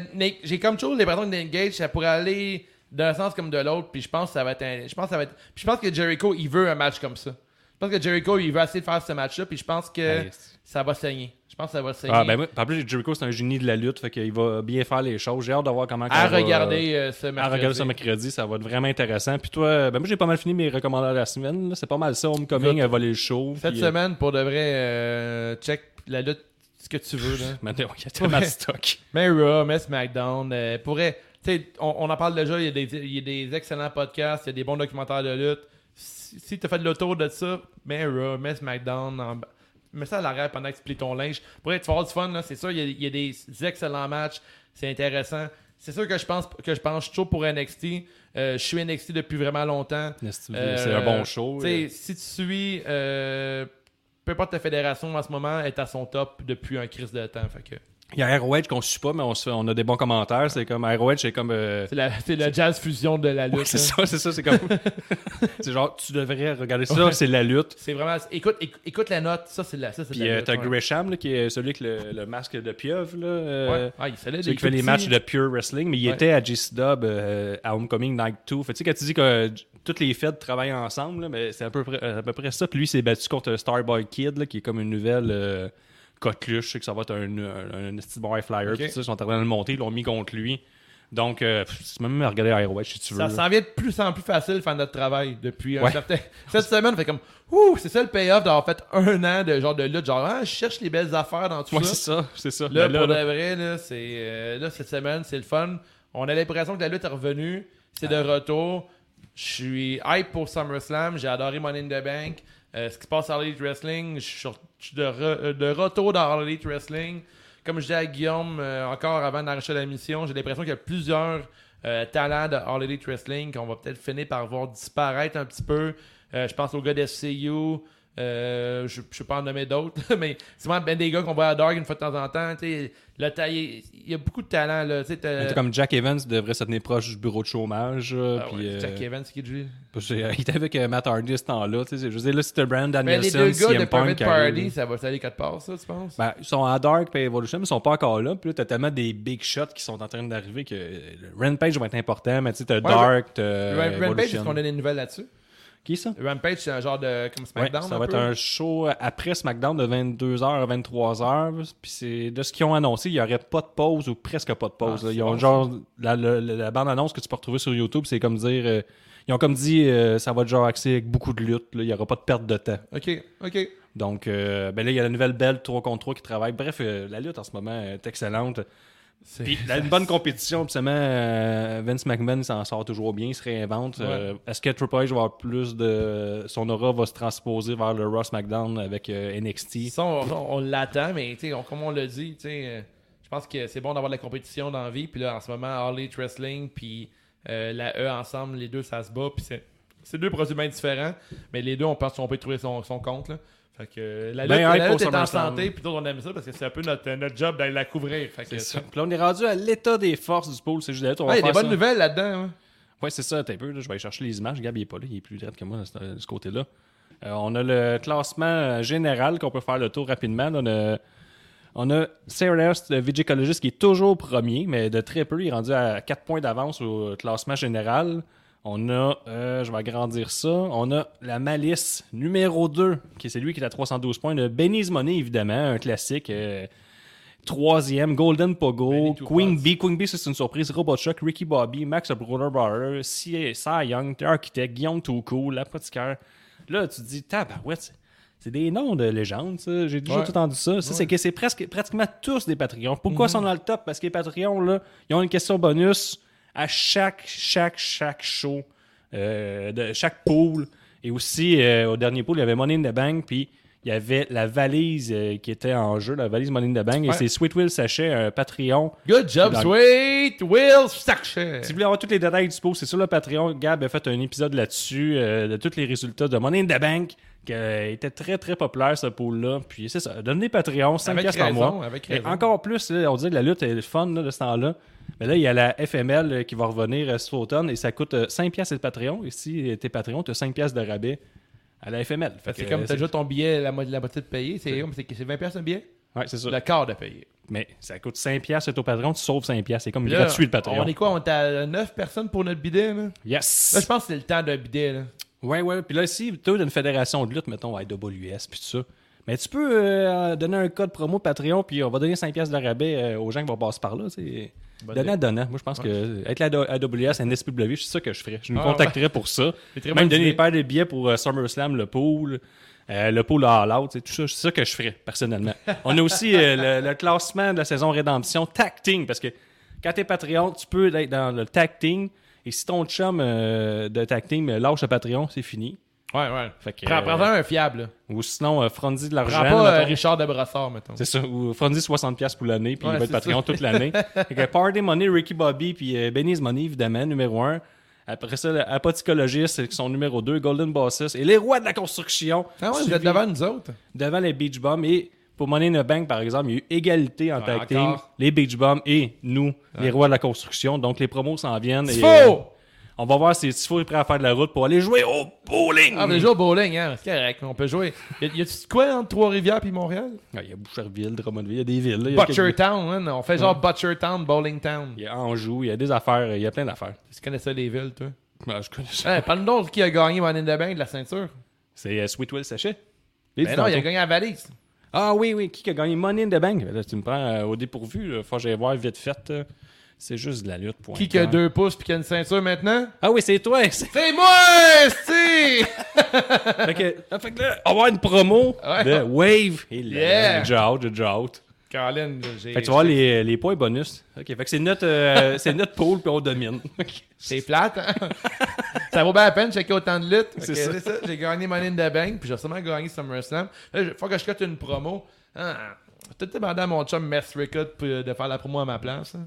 j'ai comme toujours l'impression que Nick Gage, ça pourrait aller d'un sens comme de l'autre, puis je pense que ça va être un- je pense que ça va être puis je pense que Jericho, il veut un match comme ça. Je pense que Jericho, il veut essayer de faire ce match-là, puis je pense que. Ça va saigner. Je pense que ça va saigner. Ah, ben, en plus, Jericho, c'est un génie de la lutte, fait qu'il va bien faire les choses. J'ai hâte de voir comment à qu'on va- regarder euh, ce À mercredi. regarder ce mercredi, ça va être vraiment intéressant. Puis toi, ben moi j'ai pas mal fini mes recommandations de la semaine. C'est pas mal ça, Homecoming, Écoute, a volé le show. Cette puis, euh, semaine, pour de vrai, euh, check la lutte, ce que tu veux. Là. maintenant, il y a tellement de stock. Mais Raw, mais SmackDown, euh, pourrait. On, on en parle déjà, il y, a des, il y a des excellents podcasts, il y a des bons documentaires de lutte. Si, si tu as fait de l'autour de ça, mets Raw, mets SmackDown, en- mets ça à l'arrière pendant que tu plies ton linge. Pour être fort du fun, c'est sûr, il y, a, il y a des excellents matchs, c'est intéressant. C'est sûr que je pense que je pense toujours pour NXT. Euh, je suis NXT depuis vraiment longtemps. C'est Euh, un bon show. Sais, si tu suis, euh, peu importe ta fédération en ce moment, est à son top depuis un crise de temps. Fait que Il y a ROH qu'on suit pas, mais on, a des bons commentaires. C'est comme ROH, c'est comme. euh, c'est la, c'est la jazz fusion de la lutte. ouais, c'est ça, c'est ça, c'est comme. c'est genre, tu devrais regarder ça, c'est la lutte. C'est vraiment. Écoute, éc- écoute la note, ça c'est la, ça, Puis euh, t'as ouais. Gresham, là, qui est celui avec le, le masque de pieuvre, là. euh, Ouais. Ah, il Celui des qui fait les matchs de Pure Wrestling, mais il était à JC-Dub euh, à Homecoming Night 2. Fait que, tu sais, quand tu dis que euh, toutes les fêtes travaillent ensemble, là, mais c'est à peu, près, à peu près ça. Puis lui, il s'est battu contre Starboy Kid, là, qui est comme une nouvelle coqueluche. Je sais que ça va être un, un, un de bon high flyer. Puis ça, ils sont en train de le monter, ils l'ont mis contre lui. Donc, euh, peux même regarder ROH si tu veux. Ça s'en vient de plus en plus facile de faire notre travail depuis un certain. Cette semaine, on fait comme Ouh, c'est ça le payoff d'avoir fait un an de genre de lutte. Genre, ah, je cherche les belles affaires dans tout Ouais, ça. c'est ça, c'est ça. Là, Mais pour là, de vrai, là, c'est, euh, là, cette semaine, c'est le fun. On a l'impression que la lutte est revenue. C'est de retour. Je suis hype pour SummerSlam. J'ai adoré Money in the Bank. Euh, ce qui se passe à Elite Wrestling, je suis sur- euh, de retour dans Elite Wrestling. Comme je disais à Guillaume euh, encore avant d'enregistrer la mission, j'ai l'impression qu'il y a plusieurs euh, talents de All Elite Wrestling qu'on va peut-être finir par voir disparaître un petit peu. Je pense aux gars d'SCU. Euh, je ne peux pas en nommer d'autres, mais c'est vraiment ben des gars qu'on voit à Dark une fois de temps en temps. tu sais, Le taille, il y a beaucoup de talent. Là, peu comme Jack Evans devrait se tenir proche du bureau de chômage. euh, Ah puis, ouais, euh, Jack Evans qui euh, il était avec Matt Hardy ce temps-là. tu sais, Je veux dire, là, c'était Brandon Mais les Danielson, deux gars de Punk. Party, ça va aller quatre parts, ça, tu penses? Ben, ils sont à Dark et Evolution, mais ils sont pas encore là. Puis là, t'as tellement des big shots qui sont en train d'arriver que le Rampage va être important, mais tu sais, t'as Dark, t'as Ram- Rampage, est-ce qu'on a des nouvelles là-dessus? Qui ça? Rampage, c'est un genre de. comme Ouais, SmackDown. ça un va être un show après SmackDown de 22h à 23h. Puis c'est de ce qu'ils ont annoncé, il n'y aurait pas de pause ou presque pas de pause. Ah, Ils ont genre la, la- la bande-annonce que tu peux retrouver sur YouTube, c'est comme dire euh, ils ont comme dit euh, ça va être genre axé avec beaucoup de lutte, là. il n'y aura pas de perte de temps. Ok, ok. Donc euh, ben là, il y a la nouvelle belle 3 contre 3 qui travaille. Bref, euh, la lutte en ce moment est excellente. Puis là, une bonne compétition, puis euh, Vince McMahon il s'en sort toujours bien, il se réinvente. Euh, Est-ce que Triple H va avoir plus de. Son aura va se transposer vers le Raw SmackDown avec euh, NXT Ça, on, on- on l'attend, mais on- comme on l'a dit, euh, je pense que c'est bon d'avoir de la compétition dans la vie. Puis là, en ce moment, Elite Wrestling, puis la E ensemble, les deux, ça se bat. Puis c'est, c'est deux produits bien différents, mais les deux, on pense qu'on peut trouver son, son compte. Là. Fait que euh, la lutte, Ben, la lutte est en santé, puis d'autres, on aime ça parce que c'est un peu notre, notre job d'aller la couvrir. Fait que, ça. Puis là, on est rendu à l'état des forces du pôle. C'est juste là, on va Ouais, il y a faire des bonnes ça. nouvelles là-dedans. hein. Ouais, c'est ça, un peu. Là, je vais aller chercher les images. Gab, il est pas là, il est plus direct que moi de ce, côté-là. Euh, on a le classement euh, général qu'on peut faire le tour rapidement. Là, on a, on a le Vigicologist, qui est toujours premier, mais de très peu. Il est rendu à 4 points d'avance au classement général. On a, euh, je vais agrandir ça, on a la Malice numéro 2, qui est celui qui est à 312 points. Le Benny's Money, évidemment, un classique. euh, Troisième, Golden Pogo, Queen. Bee. Queen Bee, c'est une surprise. Robot Chuck, Ricky Bobby, Max Brother, Cy Young, Architect, Guillaume Toucou, L'Apothicaire. Là, tu te dis, tabarouette, c'est- c'est des noms de légendes, ça. J'ai déjà Ouais. tout entendu ça. Ça, c'est que c'est presque, pratiquement tous des Patreons. Pourquoi ils sont dans le top? Parce que les Patreons, là, ils ont une question bonus à chaque, chaque, chaque show, euh, de chaque pool. Et aussi, euh, au dernier pool, il y avait Money in the Bank, puis il y avait la valise euh, qui était en jeu, la valise Money in the Bank. Et c'est Sweet Will Sachet, un Patreon. Good job, Dans- Sweet Will Saction. Si vous voulez avoir tous les détails du pool, c'est sur le Patreon. Gab a fait un épisode là-dessus de tous les résultats de Money in the Bank, qui euh, était très très populaire ce pool-là. Puis c'est ça, donnez Patreon, 5 Avec piastres par mois. avec Et encore plus, là, on dirait que la lutte est fun là, de ce temps-là. Mais là, il y a la FML euh, qui va revenir euh, cet automne et ça coûte euh, 5 piastres le Patreon. Et si t'es Patreon, tu as 5 piastres de rabais à la FML. C'est que, comme t'as déjà ton billet, la, mo- la moitié de payer. C'est comme c'est c'est 20$ piastres un billet? Ouais, c'est ça. Le quart de payer. Mais ça coûte 5 piastres c'est au Patreon, tu sauves 5 piastres. C'est comme gratuit le Patreon. On est quoi? On est à 9 personnes pour notre bidet, là? Yes! Là, je pense que c'est le temps d'un bidet, là. Ouais, ouais. Puis là, si tu as une fédération de lutte, mettons IWS, puis tout ça, mais tu peux euh, donner un code promo Patreon, puis on va donner 5$ de rabais euh, aux gens qui vont passer par là. C'est donnant, donnant. Moi, je pense que être la AWS, NSPW, c'est ça que je ferais. Je nous Ah, contacterais pour ça. Même donner des paires de billets pour euh, SummerSlam, le pool. euh, le pool All Out, c'est tout ça, c'est ça que je ferais personnellement. On a aussi euh, le, le classement de la saison Rédemption Tag Team parce que quand t'es Patreon, tu peux être dans le Tag Team et si ton chum euh, de Tag Team euh, lâche le Patreon, c'est fini. Ouais, ouais. Fait que, Prends, euh, prends un fiable, là. ou sinon, euh, de Prends l'argent. pas euh, mettons. Richard de Brassard, mettons. C'est ça. Ou Frondy 60$ pour l'année, puis Ouais, il va être c'est Patreon ça. toute l'année. fait que Party Money, Ricky Bobby, puis euh, Benny's Money, évidemment, numéro 1. Après ça, le qui sont numéro 2, Golden Bosses. Et les rois de la construction, Ah ouais, vous suivis êtes devant nous autres. devant les Beach Bums. Et pour Money in the Bank, par exemple, il y a eu égalité en Ouais, tag team. Les Beach Bums et nous, les rois de la construction. Donc, les promos s'en viennent. C'est et, euh, faux! on va voir si Tifo est prêt à faire de la route pour aller jouer au bowling. Ah, mais déjà au bowling, hein. C'est correct, on peut jouer. Y a-tu quoi entre Trois-Rivières et Montréal? Ah, Il y a Boucherville, Drummondville, il y a des villes. là. Y a quelques- Butchertown, hein. On fait genre Butchertown, Bowling Town. Il y a Anjou, il y a des affaires, il y a plein d'affaires. Tu connais ça, les villes, toi? Ah, je connais ça. Hey, Parle-nous donc qui a gagné Money in the Bank de la ceinture. C'est euh, Sweet Will Sachet. Mais dit non, il a gagné la valise. Ah oui, oui, qui a gagné? Money in the Bank? Là, tu me prends euh, au dépourvu, là. faut que j'aille voir vite fait. euh. C'est juste de la lutte. point Qui qui a deux pouces puis qui a une ceinture maintenant? Ah oui, c'est toi! c'est- C'est moi, esti! fait, que, fait que là, on va avoir une promo Ouais. de Wave. Et là, Yeah. J'ai déjà hâte, j'ai déjà hâte. J'ai. Fait que tu voir les, les points bonus. Ok, fait que c'est notre, euh, c'est notre pool puis on domine. C'est plate, hein? ça vaut bien la peine de checker autant de luttes. C'est ça. Ça. J'ai gagné Money in the Bank, puis j'ai sûrement gagné SummerSlam. Là, il faut que je cote une promo. Ah, Peut-être demander à mon chum Mess Rickard pour- de faire la promo à ma place. hein.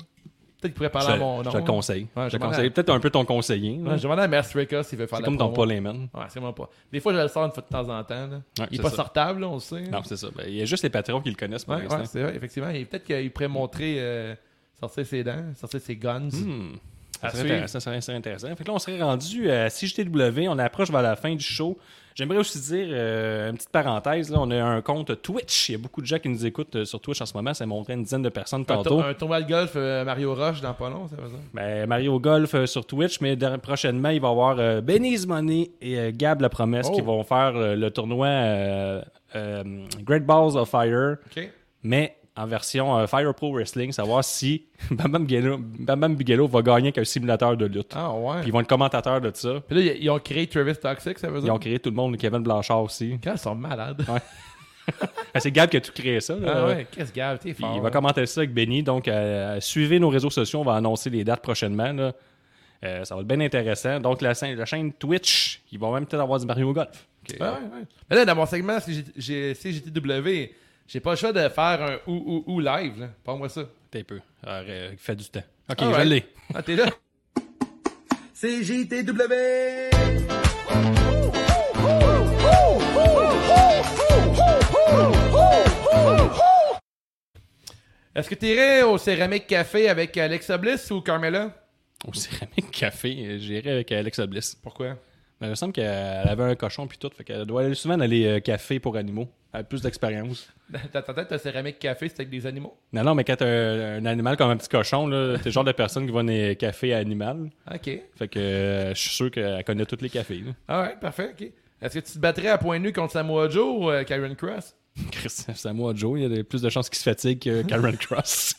Peut-être qu'il pourrait Je, parler à mon je nom. te le conseille. Ouais, je te je m'en conseille. Peut-être un peu ton conseiller. Ouais, je demandais à Mastrica s'il veut faire la comme ton. Paul Heyman. Ouais, c'est vraiment pas. Des fois, je le sors une fois de temps en temps. Là. Ouais, il est c'est pas ça. sortable, là, on le sait. Non, c'est ça. Ben, il y a juste les patrons qui le connaissent pour l'instant. c'est vrai, effectivement. Et peut-être qu'il pourrait montrer, euh, sortir ses dents, sortir ses guns. Hmm. Ça serait intéressant, ça serait intéressant. Fait que là, on serait rendu à CJTW. On approche vers la fin du show. J'aimerais aussi dire euh, une petite parenthèse. Là, on a un compte Twitch. Il y a beaucoup de gens qui nous écoutent euh, sur Twitch en ce moment. Ça montré une dizaine de personnes tantôt. un tournoi de golf euh, Mario Roche dans pas long, ça veut dire. Ben, Mario Golf euh, sur Twitch, mais prochainement, il va y avoir Benny's Money et Gab La Promesse Oh. qui vont faire le tournoi Great Balls of Fire, mais en version euh, Fire Pro Wrestling, savoir si Bam Bam Bigelow, Bam Bam Bigelow va gagner avec un simulateur de lutte. Ah, ouais. Puis ils vont être commentateurs de ça. Puis là, ils- ils ont créé Travis Toxic, ça veut Ils dire. ont créé tout le monde, Kevin Blanchard aussi. Quand ils sont malades. Ben, c'est Gab qui a tout créé ça. là. Ah ouais, qu'est-ce que Gab, t'es Puis fort. il va commenter ça avec Benny. Donc, euh, suivez nos réseaux sociaux. On va annoncer les dates prochainement. là. Euh, ça va être bien intéressant. Donc, la, chaîne- la chaîne Twitch, ils vont même peut-être avoir du Mario Golf. Ok. Ouais, ouais, ouais. Mais là, dans mon segment CG- CGTW, j'ai pas le choix de faire un ou ou ou live. là. Pas-moi ça. T'es un peu. Alors, euh, fait du temps. Ok, Ah je l'ai. Ah, t'es là? CJTW! Est-ce que t'irais au Céramique Café avec Alexa Bliss ou Carmela? Au céramique café, euh, j'irai avec Alexa Bliss. Pourquoi? Mais il me semble qu'elle avait un cochon puis tout. Fait qu'elle doit aller souvent dans les euh, cafés pour animaux. A plus d'expérience. Dans ta tête, un Céramique Café, c'est avec des animaux? Non, non, mais quand t'as un, un animal comme un petit cochon, là, t'es le genre de personne qui va dans les cafés animaux. OK. Fait que euh, je suis sûr qu'elle connaît tous les cafés. là. Ah ouais, parfait, OK. Est-ce que tu te battrais à point nu contre Samoa Joe ou euh, Karen Cross? Chris, c'est à moi, Joe. Il y a plus de chances qu'il se fatigue que Karen Cross.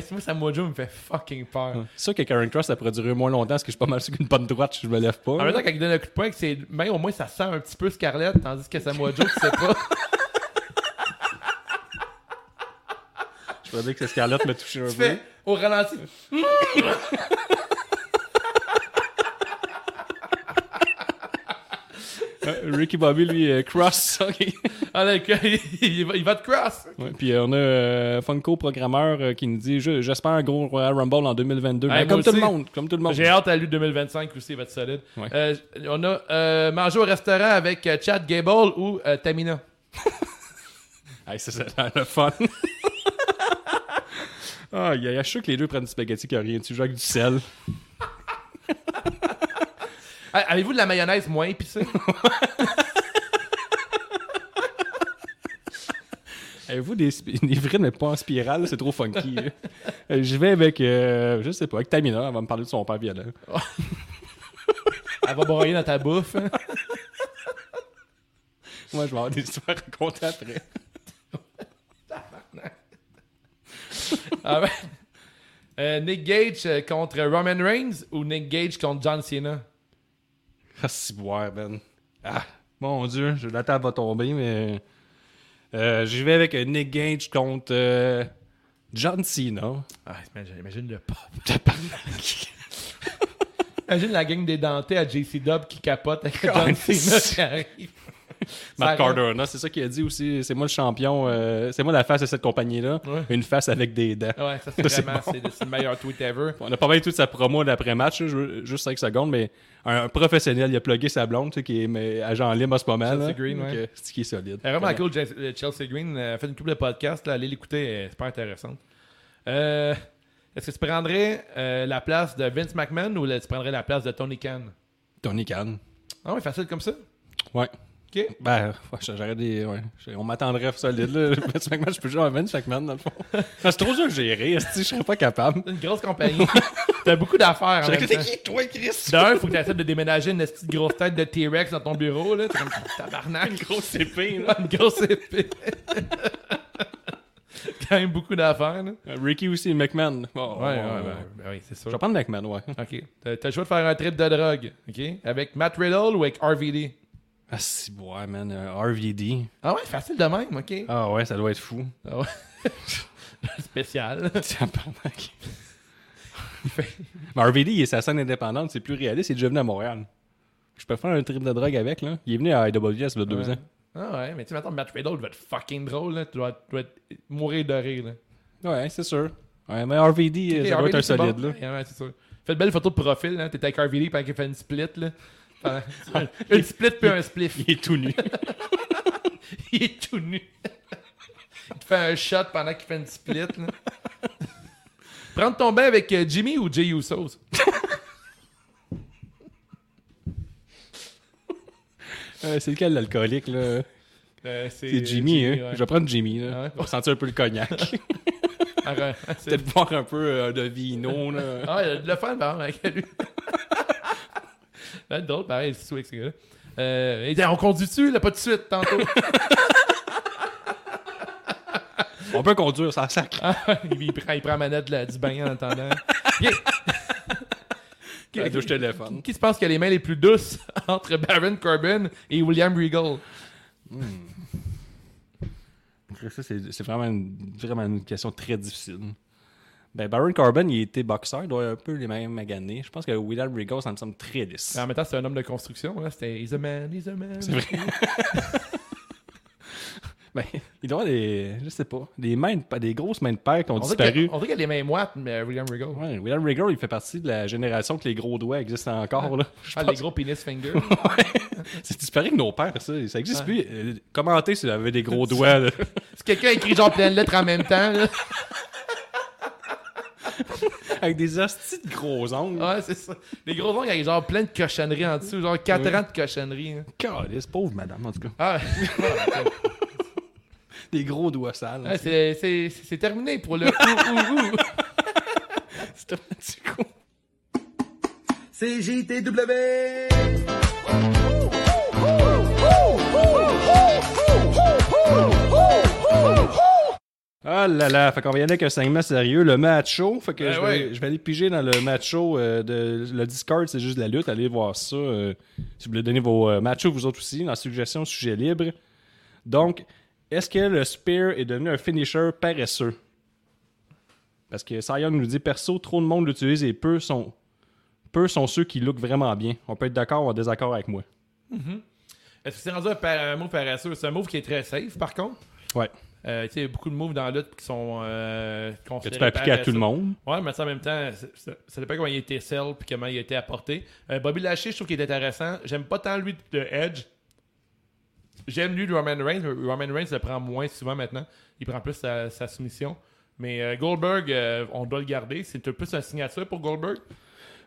C'est moi, Samoa Joe me fait fucking peur. C'est sûr que Karen Cross, ça pourrait durer moins longtemps parce que je suis pas mal sûr qu'une bonne droite, je me lève pas. En même temps, quand il donne un coup de poing ses mains, au moins, ça sent un petit peu Scarlett, tandis que Samoa Joe, tu sais pas. Je pourrais dire que c'est Scarlett m'a touché un tu peu. fais au ralenti. Ricky Bobby, lui, euh, Cross. ok. Ah, là, il, va, il va te cross. Ouais, puis euh, on a euh, Funko Programmeur euh, qui nous dit Je- J'espère un gros Royal Rumble en 2022. Ouais, Ben, comme tout le monde. Comme tout le monde. J'ai hâte à lui 2025 aussi, il va être solide. Ouais. Euh, on a euh, mangé au restaurant avec euh, Chad Gable ou euh, Tamina. Hey, ça, l'air le fun. Ah, il y a, sûr que les deux prennent du spaghetti qui a rien dessus. Avec du sel. Ah, Avez-vous de la mayonnaise moins épicée? Avez-vous des, des frites, mais pas en spirale? C'est trop funky. Euh, Je vais avec, euh, je sais pas, avec Tamina. Elle va me parler de son père violent. Elle va broyer dans ta bouffe. hein? Moi, je vais avoir des histoires à raconter après. Ah ouais. Euh, Nick Gage euh, contre Roman Reigns ou Nick Gage contre John Cena? Ah, si boire, Ben. Ah, mon Dieu, je- la table va tomber, mais. Euh, J'y vais avec Nick Gage contre euh, John Cena. Ah, imagine, imagine le pop. Imagine la gang des dentés à JC Dub qui capote avec John Cena qui arrive. Matt Cardona, c'est ça qu'il a dit aussi. C'est moi le champion. euh, c'est moi la face de cette compagnie-là. Ouais. Une face avec des dents. Ouais, ça c'est C'est vraiment bon. c'est le, c'est le meilleur tweet ever. On a pas mal toute sa promo d'après-match, juste 5 secondes, mais un, un professionnel, il a plugué sa blonde, tu sais, qui est mais, agent libre en ce moment. Chelsea là. Green, Donc, ouais. euh, C'est qui est solide. C'est vraiment cool, euh, Chelsea Green a fait une couple de podcasts, là, allez l'écouter, elle est super intéressante. Euh, Est-ce que tu prendrais euh, la place de Vince McMahon ou là, tu prendrais la place de Tony Khan? Tony Khan. Ah ouais, facile comme ça? Ouais. Ok. Ben, ouais, j'aurais des. Ouais. On m'attendrait solide, là. Vince McMahon, je peux jouer à Vince McMahon, dans le fond. Non, c'est trop dur à gérer, je serais pas capable. C'est une grosse compagnie. T'as beaucoup d'affaires en même temps. qui, toi, Chris? D'un, faut que tu essaies de déménager une petite grosse tête de T-Rex dans ton bureau. là. T'es comme tabarnak. Une grosse épée, là. Une grosse épée. Quand même beaucoup d'affaires. là. Euh, Ricky aussi, McMahon. Oh, Ouais, ouais, oh, ouais, oh. ben oui, c'est Je sûr. vais prendre McMahon, ouais. Ok. T'as t'as le choix de faire un trip de drogue. Ok? Avec Matt Riddle ou avec RVD? Ah, si, ouais, man. euh, RVD. Ah ouais, facile de même, ok. Ah, ouais, ça doit être fou. Ah ouais. Spécial. Tabarnak. Mais RVD, il est sa scène indépendante, c'est plus réaliste, il est déjà venu à Montréal. Je peux faire un trip de drogue avec, là. Il est venu à IWS il y a deux Ouais. ans. Ah ouais, mais tu sais, maintenant, Matt Riddle va être fucking drôle, là. Tu dois, tu dois être- mourir de rire, là. Ouais, c'est sûr. Ouais, mais RVD, ça doit être un solide, bon. là. Ouais, ouais, c'est sûr. Fais de belles photos de profil, hein. T'es avec RVD pendant qu'il fait une split, là. Pendant- une split puis un spliff. Il est tout nu. Il est tout nu. Il te fait un shot pendant qu'il fait une split, là. Prendre ton bain avec euh, Jimmy ou Jay Usos? Euh, c'est lequel l'alcoolique, là? Euh, C'est Jimmy, hein? ouais. Je vais prendre Jimmy, là. Ah ouais? Pour sentir un peu le cognac. Ah, Peut-être boire un peu euh, de vino, là. Ah, il a de le fun, par avec lui. Va être drôle, pareil, c'est avec gars-là. Euh, dit, on conduit-tu, là, pas de suite, tantôt? On peut conduire, ça sac. Ah, il, prend, il prend la manette la- du bain en attendant. Douche téléphone. Qui se pense qu'il a les mains les plus douces entre Baron Corbin et William Regal? Ça, c'est c'est vraiment une, vraiment une question très difficile. Ben, Baron Corbin, il était boxeur, il doit avoir un peu les mêmes maganés. Je pense que William Regal, ça me semble très lisse. En même temps, c'est un homme de construction. Là. C'était He's a man, he's a man. C'est vrai. Ben, il doit avoir des, je sais pas, des mains, de- des grosses mains de père qui ont On disparu. on dirait qu'il a les mains moites, mais William Regal. Ouais, William Regal, il fait partie de la génération que les gros doigts existent encore. Là. Je Ah, pense- les gros penis fingers. C'est disparu que nos pères, ça. Ça existe plus. Euh, commentez si vous avez des gros doigts. là. si quelqu'un écrit genre plein de lettres en même temps, là. Avec des hosties de gros ongles. Ouais, c'est ça. Les gros ongles avec genre plein de cochonneries en dessous, genre 4 Ouais. ans de cochonneries. hein. Calisse, pauvre madame, en tout cas. Ah, Des gros doigts sales. ouais, c'est, c'est, c'est terminé pour le ouh. C'est un petit coup. C'est JTW. Ah là là, fait qu'on va y aller avec un segment sérieux, le match show. Fait que Ben je, vais, ouais. je vais aller piger dans le match show euh, de le Discord, c'est juste de la lutte. Allez voir ça. euh, si vous voulez donner vos euh, match shows, vous autres aussi, dans suggestion, sujet libre. Donc, est-ce que le Spear est devenu un finisher paresseux? Parce que Young nous dit perso, trop de monde l'utilise et peu sont, peu sont ceux qui look vraiment bien. On peut être d'accord ou en désaccord avec moi. Est-ce que c'est rendu un, un move paresseux? C'est un move qui est très safe, par contre. Ouais. Euh, tu sais, il y a beaucoup de moves dans la lutte qui sont euh, Que tu peux appliquer à tout le monde. Ouais, mais ça, en même temps, ça dépend comment il a été sell puis comment il a été apporté. Euh, Bobby Lashley, je trouve qu'il est intéressant. J'aime pas tant lui de Edge. J'aime lui de Roman Reigns. Roman Reigns le prend moins souvent maintenant. Il prend plus sa, sa soumission. Mais euh, Goldberg, on doit le garder. C'est plus une signature pour Goldberg.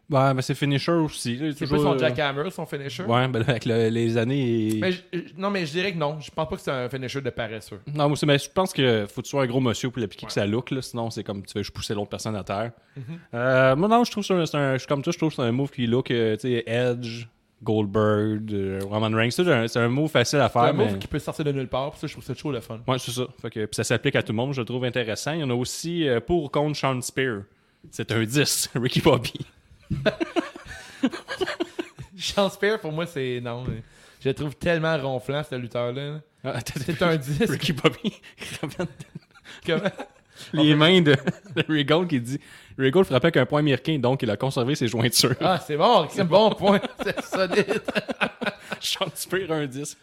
Ouais, mais c'est finisher aussi. C'est plus toujours, son euh, jackhammer, son finisher. Ouais, ben, avec le- les années. Mais je- je- non, mais je dirais que non. Je pense pas que c'est un finisher de paresseux. Non, mais je pense que faut que tu sois un gros monsieur pour l'appliquer que ça look, là, sinon c'est comme tu fais je pousser l'autre personne à terre. Mm-hmm. Euh, moi, non, je trouve que c'est un, c'est un- je suis comme toi, je trouve que c'est un move qui look, euh, tu sais, Edge, Goldberg, euh, Roman Reigns. C'est un, c'est un move facile à C'est faire. un mais... move qui peut sortir de nulle part. Puis ça, je trouve ça chaud le fun. Ouais, c'est ça. Fait que, puis ça s'applique à tout le monde, je le trouve intéressant. Il y en a aussi pour ou contre Sean Spear. C'est un 10, Ricky Bobby. Chance Spear, pour moi, c'est non. Je le trouve tellement ronflant, ce lutteur-là. Ah, C'est un 10. Ricky Bobby. Comment? Les mains de, de Regal qui dit Regal frappait avec un point américain, donc il a conservé ses jointures. Ah, c'est bon, c'est un bon point. C'est solide. Sean Spear, un 10.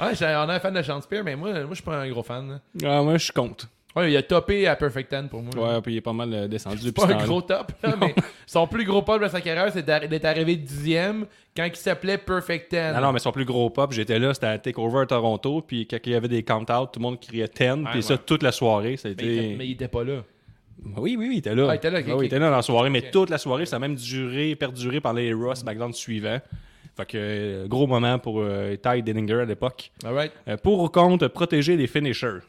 Ouais, j'ai- on est un fan de Chance Spear, mais moi, moi je suis pas un gros fan. là. Ah, moi, je suis contre. Ouais, il a topé à Perfect Ten pour moi. Ouais, puis il est pas mal euh, descendu depuis pas un gros top, là, mais son plus gros pop de sa carrière, c'est d'être arrivé dixième quand il s'appelait Perfect Ten. Non, non, mais son plus gros pop, j'étais là, c'était à Takeover à Toronto, puis quand il y avait des count-out, tout le monde criait 10, puis ça toute la soirée, ça a mais, il était, été... mais il était pas là. Oui, oui, oui, il était là. Ah, il était là, ok, oui, il était là dans la soirée, mais toute la soirée, ça a même duré, perduré par les Ross SmackDown suivants. Fait que, euh, gros moment pour euh, Ty Dillinger à l'époque. Alright. Euh, pour ou contre, protéger les finishers.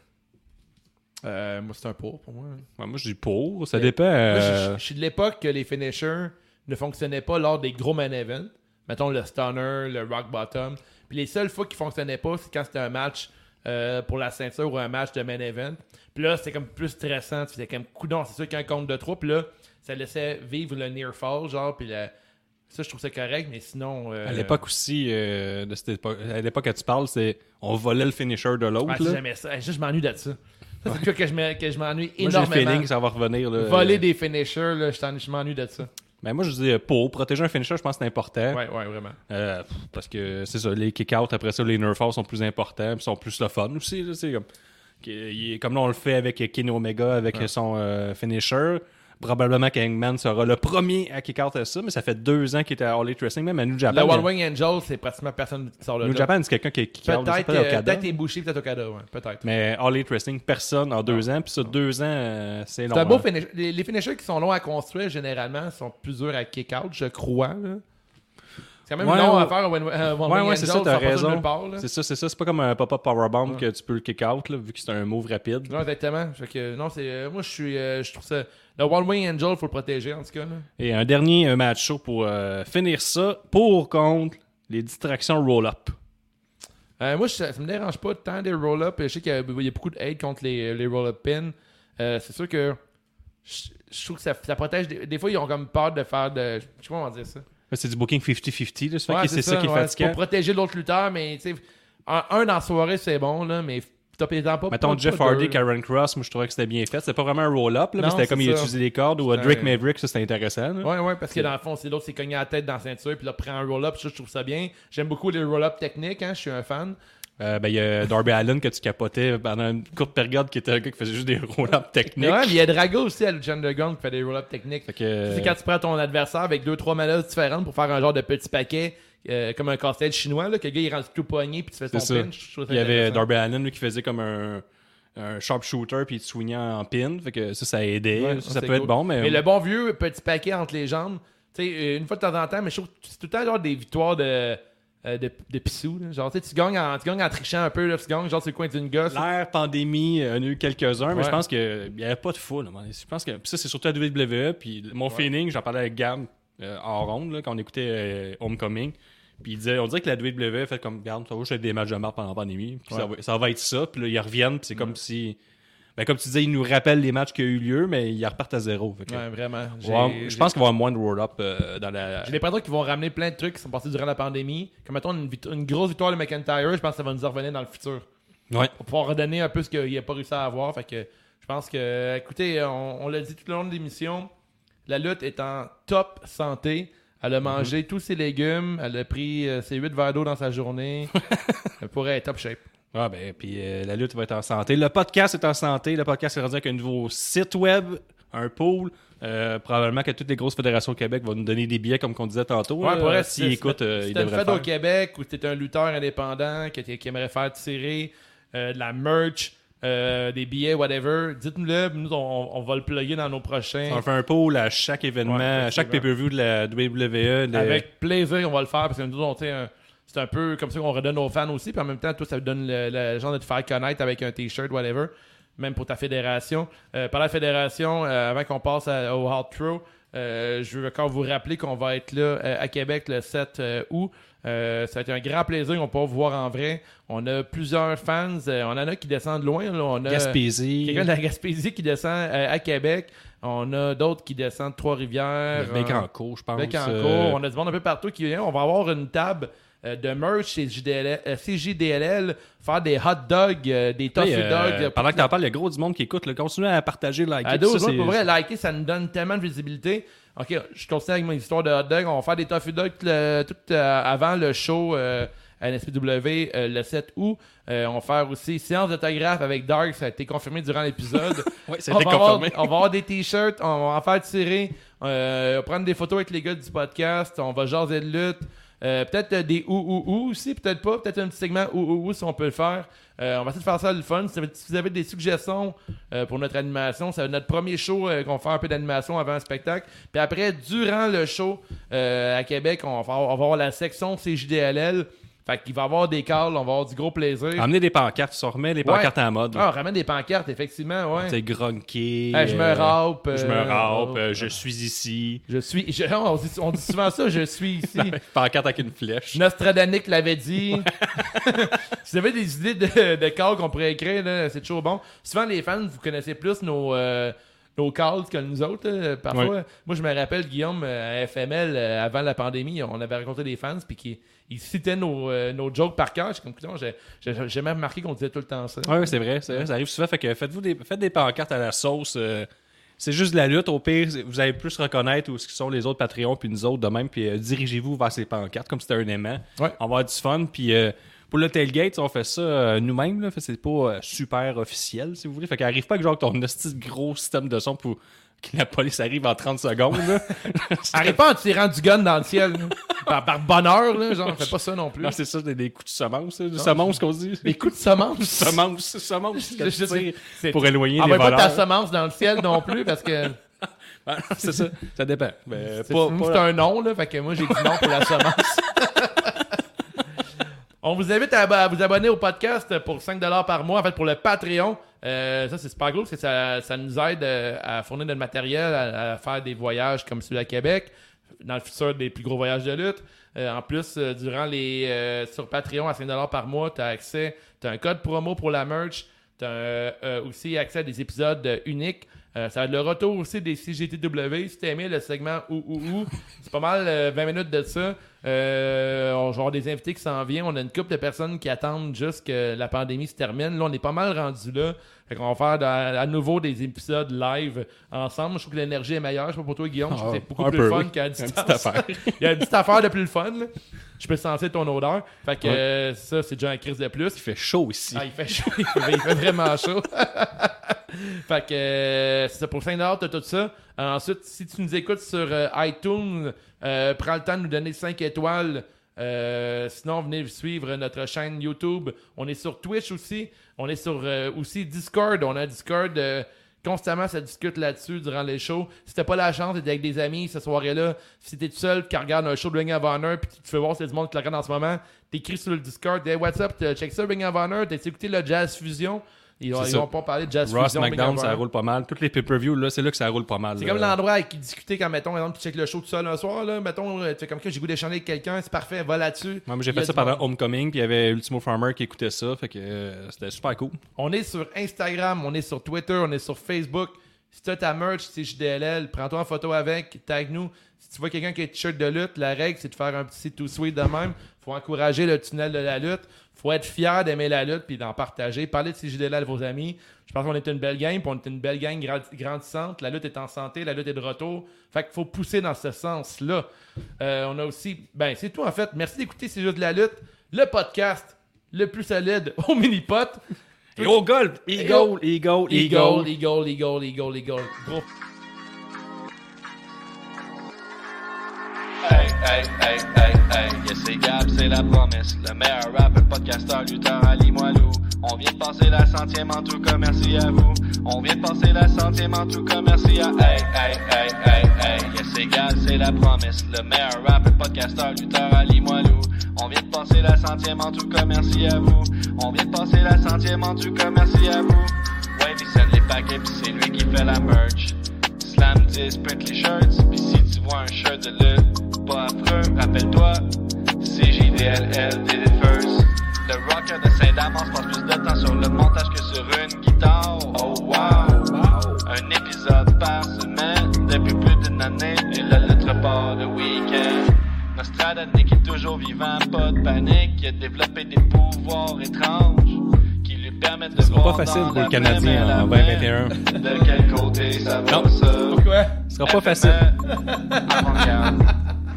Euh, moi, c'est un pour pour moi. Ouais, moi, je dis pour, ça Mais- dépend. Moi, euh, je, je suis de l'époque que les finishers ne fonctionnaient pas lors des gros main events. Mettons le stunner, le rock bottom. Puis les seules fois qu'ils fonctionnaient pas, c'est quand c'était un match euh, pour la ceinture ou un match de main event. Puis là, c'était comme plus stressant. Tu faisais comme coudon, c'est sûr qu'un compte de trois. Puis là, ça laissait vivre le near fall, genre. Puis la- ça, je trouve ça correct, mais sinon. euh, À l'époque aussi, euh, de cette époque, à l'époque que tu parles, c'est on volait le finisher de l'autre. Ouais, jamais ça. Ça, je m'ennuie de ça. Ça, c'est que je me- que je m'ennuie moi, j'ai le énormément. feeling que ça va revenir. Là. Voler des finishers, là, je m'ennuie de ça. Ben, moi, je dis euh, pour. Protéger un finisher, je pense que c'est important. Ouais, vraiment. Euh, parce que c'est ça, les kick-out, après ça, les nerf falls sont plus importants, puis sont plus le fun aussi. là, comme... comme là, on le fait avec Kenny Omega, avec son euh, finisher. Probablement qu'Hangman sera le premier à kick out à ça, mais ça fait deux ans qu'il était à All Elite Wrestling, même à New Japan. Le One Wing Angel, c'est pratiquement personne qui sort de New. Japan, c'est quelqu'un qui kick out. Peut-être euh, Okada. peut-être Ibushi, peut-être Okada, ouais, peut-être. Mais All Elite Wrestling, personne en deux ans. Puis ça, deux ans, euh, c'est long. C'est un beau hein. finish. Les, les finishers qui sont longs à construire, généralement, sont plus durs à kick-out, je crois. là. C'est quand même Ouais, long à faire One, One Ouais, ouais, c'est ça, t'as raison. C'est ça, c'est ça. C'est pas comme un pop-up powerbomb que tu peux le kick out, là, vu que c'est un move rapide. Non, exactement. Fait que, non, c'est, euh, moi, je suis, euh, je trouve ça. Le One Wing Angel, faut le protéger, en tout cas. Là. Et un dernier match show pour euh, finir ça. Pour contre les distractions roll-up. Euh, moi, ça me dérange pas tant des roll-up. Je sais qu'il y a, il y a beaucoup de hate contre les, les roll-up pins. Euh, c'est sûr que je, je trouve que ça, ça protège. Des, des fois, ils ont comme peur de faire de. Je sais pas comment dire ça. C'est du booking 50-50. là, ça fait Ouais, c'est ça, qui est ouais, fatigant. pour protéger l'autre lutteur, mais un, un dans la soirée, c'est bon, là, mais top étant pas. Mettons Jeff Hardy. Karen Cross, moi je trouvais que c'était bien fait. C'était pas vraiment un roll-up, là, mais c'était comme il utilisé les cordes. Ou Drake Maverick, ça c'était intéressant. là. Ouais, ouais, parce que dans le fond, c'est l'autre, c'est cogné la tête dans la ceinture, puis là, prend un roll-up, ça, je trouve ça bien. J'aime beaucoup les roll-up techniques, hein, je suis un fan. Euh, ben, il y a Darby Allen que tu capotais pendant une courte période qui était un gars qui faisait juste des roll-up techniques. Ouais, mais il y a Drago aussi à Lucha Underground qui fait des roll-up techniques. Que- C'est quand tu prends ton adversaire avec deux, trois manœuvres différentes pour faire un genre de petit paquet, euh, comme un casse-tête chinois, là, que le gars il rentre tout poigné, puis tu fais C'est son ça. pinch. Il y avait. Darby Allen lui, qui faisait comme un, un sharpshooter puis il te soignait en pin. Fait que ça, ça aidait. Ouais, ça, ça c'est peut être bon, mais. Mais le bon vieux petit paquet entre les jambes, tu sais, euh, une fois de temps en temps, mais je trouve que c'est tout le temps genre des victoires de, euh, de, de pissou. là. Genre, tu gagnes, en, tu gagnes en trichant un peu, là, tu gagnes genre sur le coin d'une gosse. L'ère pandémie, il y en a eu quelques-uns, mais je pense qu'il n'y avait pas de foule. Je pense que ça, c'est surtout à WWE. Puis mon feeling, j'en parlais avec Gab euh, en ronde là, quand on écoutait euh, Homecoming. Puis il disait, on dirait que la WWE fait comme, regarde, ça va juste être des matchs de marque pendant la pandémie. Puis ça, va, ça va être ça. Puis là, ils reviennent. Puis c'est comme si. Ben, comme tu disais, ils nous rappellent les matchs qui ont eu lieu, mais ils repartent à zéro. Que- Ouais, vraiment. Je pense qu'il va y avoir moins de roll-up euh, dans la. J'ai l'impression qu'ils vont ramener plein de trucs qui sont passés durant la pandémie. Comme mettons une, vit- une grosse victoire de McIntyre, je pense que ça va nous en revenir dans le futur. Ouais. Pour pouvoir redonner un peu ce qu'il n'a pas réussi à avoir. Fait que je pense que, écoutez, on, on l'a dit tout le long de l'émission, la lutte est en top santé. Elle a mangé tous ses légumes, elle a pris euh, ses 8 verres d'eau dans sa journée. elle pourrait être top shape. Ah ben, puis euh, la lutte va être en santé. Le podcast est en santé. Le podcast est rendu avec un nouveau site web, un pool. Euh, probablement que toutes les grosses fédérations au Québec vont nous donner des billets, comme qu'on disait tantôt. Ouais, pour si écoutent, euh, si t'as une au. Québec ou t'es un lutteur indépendant que t'es- qui aimerait faire tirer de la merch, euh, des billets, whatever, dites-nous-le. Nous, on, on va le plugger dans nos prochains. On fait un pool à chaque événement, Ouais, à chaque pay-per-view de la WWE. Avec plaisir, on va le faire parce que nous, on, un- c'est un peu comme ça qu'on redonne aux fans aussi. Puis en même temps, toi, ça donne le, le genre de te faire connaître avec un t-shirt, whatever. Même pour ta fédération. Euh, par la fédération, euh, avant qu'on passe à- au Hard Throw, euh, je veux encore vous rappeler qu'on va être là à Québec le 7 euh, août. Euh, ça va être un grand plaisir. On peut vous voir en vrai. On a plusieurs fans. Euh, on en a qui descendent loin. là. On a Gaspésie. quelqu'un de la Gaspésie qui descend euh, à Québec. On a d'autres qui descendent de Trois-Rivières. Bécancourt, je pense. Bécancourt. On a du monde un peu partout qui vient. On va avoir une table euh, de merch chez JDL, euh, CJDLL, faire des hot dogs, euh, des tofu euh, dogs. euh, pendant que t'en parles, il y a gros du monde qui écoute. là. Continuez à partager, liker. à deux ça, pour vrai, liker, ça nous donne tellement de visibilité. Ok, je continue avec mon histoire de hot dog. On va faire des tofu dogs tout, le- tout, euh, avant le show euh, à NSPW euh, le 7 août. Euh, on va faire aussi séance d'autographe avec Dark. Ça a été confirmé durant l'épisode. Ouais, ça on, a été va avoir, confirmé. on va avoir des t-shirts, on va en faire tirer, euh, on va prendre des photos avec les gars du podcast, on va jaser de lutte. Euh, peut-être euh, des ou ou ou aussi, peut-être pas, peut-être un petit segment ou ou ou si on peut le faire. Euh, on va essayer de faire ça le fun. Si vous avez- des suggestions pour notre animation, c'est notre premier show qu'on faire un peu d'animation avant un spectacle. Puis après, durant le show à Québec, on va, faire- on va avoir la section CJDLL. Fait qu'il va y avoir des calls, on va avoir du gros plaisir. Amenez des pancartes, ça remet les Ouais. pancartes en mode. Ah, on ramène des pancartes, effectivement, ouais. C'est. Hey, je me euh, râpe. Je me euh, râpe, euh, je suis ici. Je suis. je- on, dit, on dit souvent ça, je suis ici. Pancarte avec une flèche. Nostradanic l'avait dit. si vous avez des idées de, de calls qu'on pourrait écrire, c'est toujours bon. Souvent, les fans, vous connaissez plus nos, euh, nos calls que nous autres. là. Parfois, moi, je me rappelle, Guillaume, euh, à FML, euh, avant la pandémie, on avait rencontré des fans, puis qui ils citaient nos, euh, nos jokes par cœur. Suis comme, Putain, j'ai- j'ai j'ai même remarqué qu'on disait tout le temps ça. Ouais, c'est vrai, ça arrive souvent. Fait que faites-vous des, faites des pancartes à la sauce. euh, c'est juste de la lutte. Au pire, vous allez plus reconnaître où sont les autres Patreons puis nous autres de même. Puis euh, dirigez-vous vers ces pancartes comme si c'était un aimant. Ouais. On va avoir du fun. Puis Pour le tailgate, on fait ça nous-mêmes. que C'est pas super officiel, si vous voulez. Fait qu'arrive pas avec genre ton de gros système de son pour que la police arrive en 30 secondes. là. Arrête pas en tirant du gun dans le ciel. par, par bonheur, là, genre, fais pas ça non plus. non, c'est ça, des, des coups de semence. là. Du semence qu'on dit. Les coups de semence. Semence, semence. pour éloigner les Envoie pas ta voleurs. semence dans le ciel non plus parce que Ah, c'est ça, ça dépend. Mais c'est pas, c'est un nom, là. Fait que moi, j'ai dit non pour la semence. On vous invite à, à vous abonner au podcast pour 5$ par mois, en fait, pour le Patreon. Euh, ça, c'est super cool parce que ça, ça nous aide euh, à fournir notre matériel, à, faire des voyages comme celui à Québec, dans le futur des plus gros voyages de lutte. Euh, en plus, durant les sur Patreon à 5$ par mois, tu as accès, tu un code promo pour la merch, tu as aussi accès à des épisodes uniques. Ça va être le retour aussi des CGTW. Si t'as aimé le segment ou ou ou, c'est pas mal euh, 20 minutes de ça. Euh, on va avoir des invités qui s'en viennent. On a une couple de personnes qui attendent juste que la pandémie se termine. Là, on est pas mal rendu là. Fait qu'on va faire à nouveau des épisodes live ensemble. Je trouve que l'énergie est meilleure. Je sais pas pour toi, Guillaume. Je trouve que c'est beaucoup plus peu, fun oui. qu'à distance. Il y a une petite affaire de plus le fun. là. Je peux sentir ton odeur. Fait que euh, ça, c'est déjà un crise de plus. Il fait chaud ici. Ah, il fait chaud. il fait, vraiment chaud. fait que euh, c'est ça pour 5 t'as tout ça. Euh, ensuite, si tu nous écoutes sur euh, iTunes, euh, prends le temps de nous donner 5 étoiles. Sinon, venez suivre notre chaîne YouTube. On est sur Twitch aussi. On est sur aussi Discord. On a Discord. constamment, ça discute là-dessus durant les shows. Si t'as pas la chance d'être avec des amis cette soirée-là, si t'es tout seul, qui regarde un show de Ring of Honor, puis tu te fais voir c'est du monde qui le regarde en ce moment, t'écris sur le Discord, hey, what's up, check ça, Ring of Honor, t'as écouté le Jazz Fusion? Ils, vont- ils pas parler de Jazz Ross Fusion. Ça roule pas mal. Toutes les pay-per-views, là, c'est là que ça roule pas mal. C'est comme l'endroit avec qui discuter quand, mettons, exemple, tu check le show tout seul un soir, là, mettons, euh, tu fais comme que j'ai goût d'échanger avec quelqu'un, c'est parfait, va là-dessus. Moi, j'ai fait ça pendant. Homecoming, puis il y avait Ultimo Farmer qui écoutait ça, fait que euh, c'était super cool. On est sur Instagram, on est sur Twitter, on est sur Facebook. Si tu as ta merch, c'est JDLL, prends-toi en photo avec, tag nous. Si tu vois quelqu'un qui a un t-shirt de lutte, la règle, c'est de faire un petit tout sweet de même. faut encourager le tunnel de la lutte. Faut être fier d'aimer la lutte puis d'en partager. Parlez de CJDL à vos amis. Je pense qu'on est une belle gang, puis on est une belle gang gra- grandissante. La lutte est en santé, la lutte est de retour. Fait qu'il faut pousser dans ce sens-là. Euh, on a aussi... Ben, c'est tout en fait. Merci d'écouter C'est juste de la lutte. Le podcast le plus solide au mini-pot. Et au golf! Eagle, Eagle, Eagle, Eagle. Eagle, Eagle, Eagle, Eagle. Gros. Hey, hey, hey, hey, hey, yes, c'est Gab, c'est la promesse. Le meilleur rapper, podcasteur, lutteur, Ali Moilou. On vient de passer la centième en tout cas, merci à vous. On vient de passer la centième en tout cas, merci à Hey, hey, hey, hey, hey, yes, c'est Gab, c'est la promesse. Le meilleur rapper, podcasteur, lutteur, Ali Moilou. On vient de passer la centième en tout cas, merci à vous. On vient de passer la centième en tout cas, merci à vous. Ouais, il les paquets, c'est lui qui fait la merch. Slam 10, print les shirts, pis si tu vois un shirt de lutte, pas affreux, rappelle-toi, c'est JDLL did first. Le rocker de Saint-Damas passe plus de temps sur le montage que sur une guitare. Oh wow! Un épisode par semaine depuis plus d'une année et la lettre part le week-end. Nostradanic est toujours vivant, pas de panique, il a développé des pouvoirs étranges Ce sera pas facile pour le Canadien en la 2021. De quel côté ça va Non. ça? Pourquoi? Ce sera pas facile.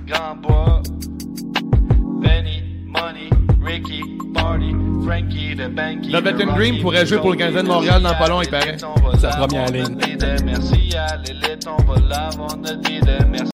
Grand Bois, Benny, Money, Ricky, Party, Frankie, The Banky. Velvet The and Rocky, Dream pourrait jouer pour le Canadien de Montréal dans pas long, il paraît. Sa première ligne. leader. Merci à l'élite, on va l'avoir notre leader. Merci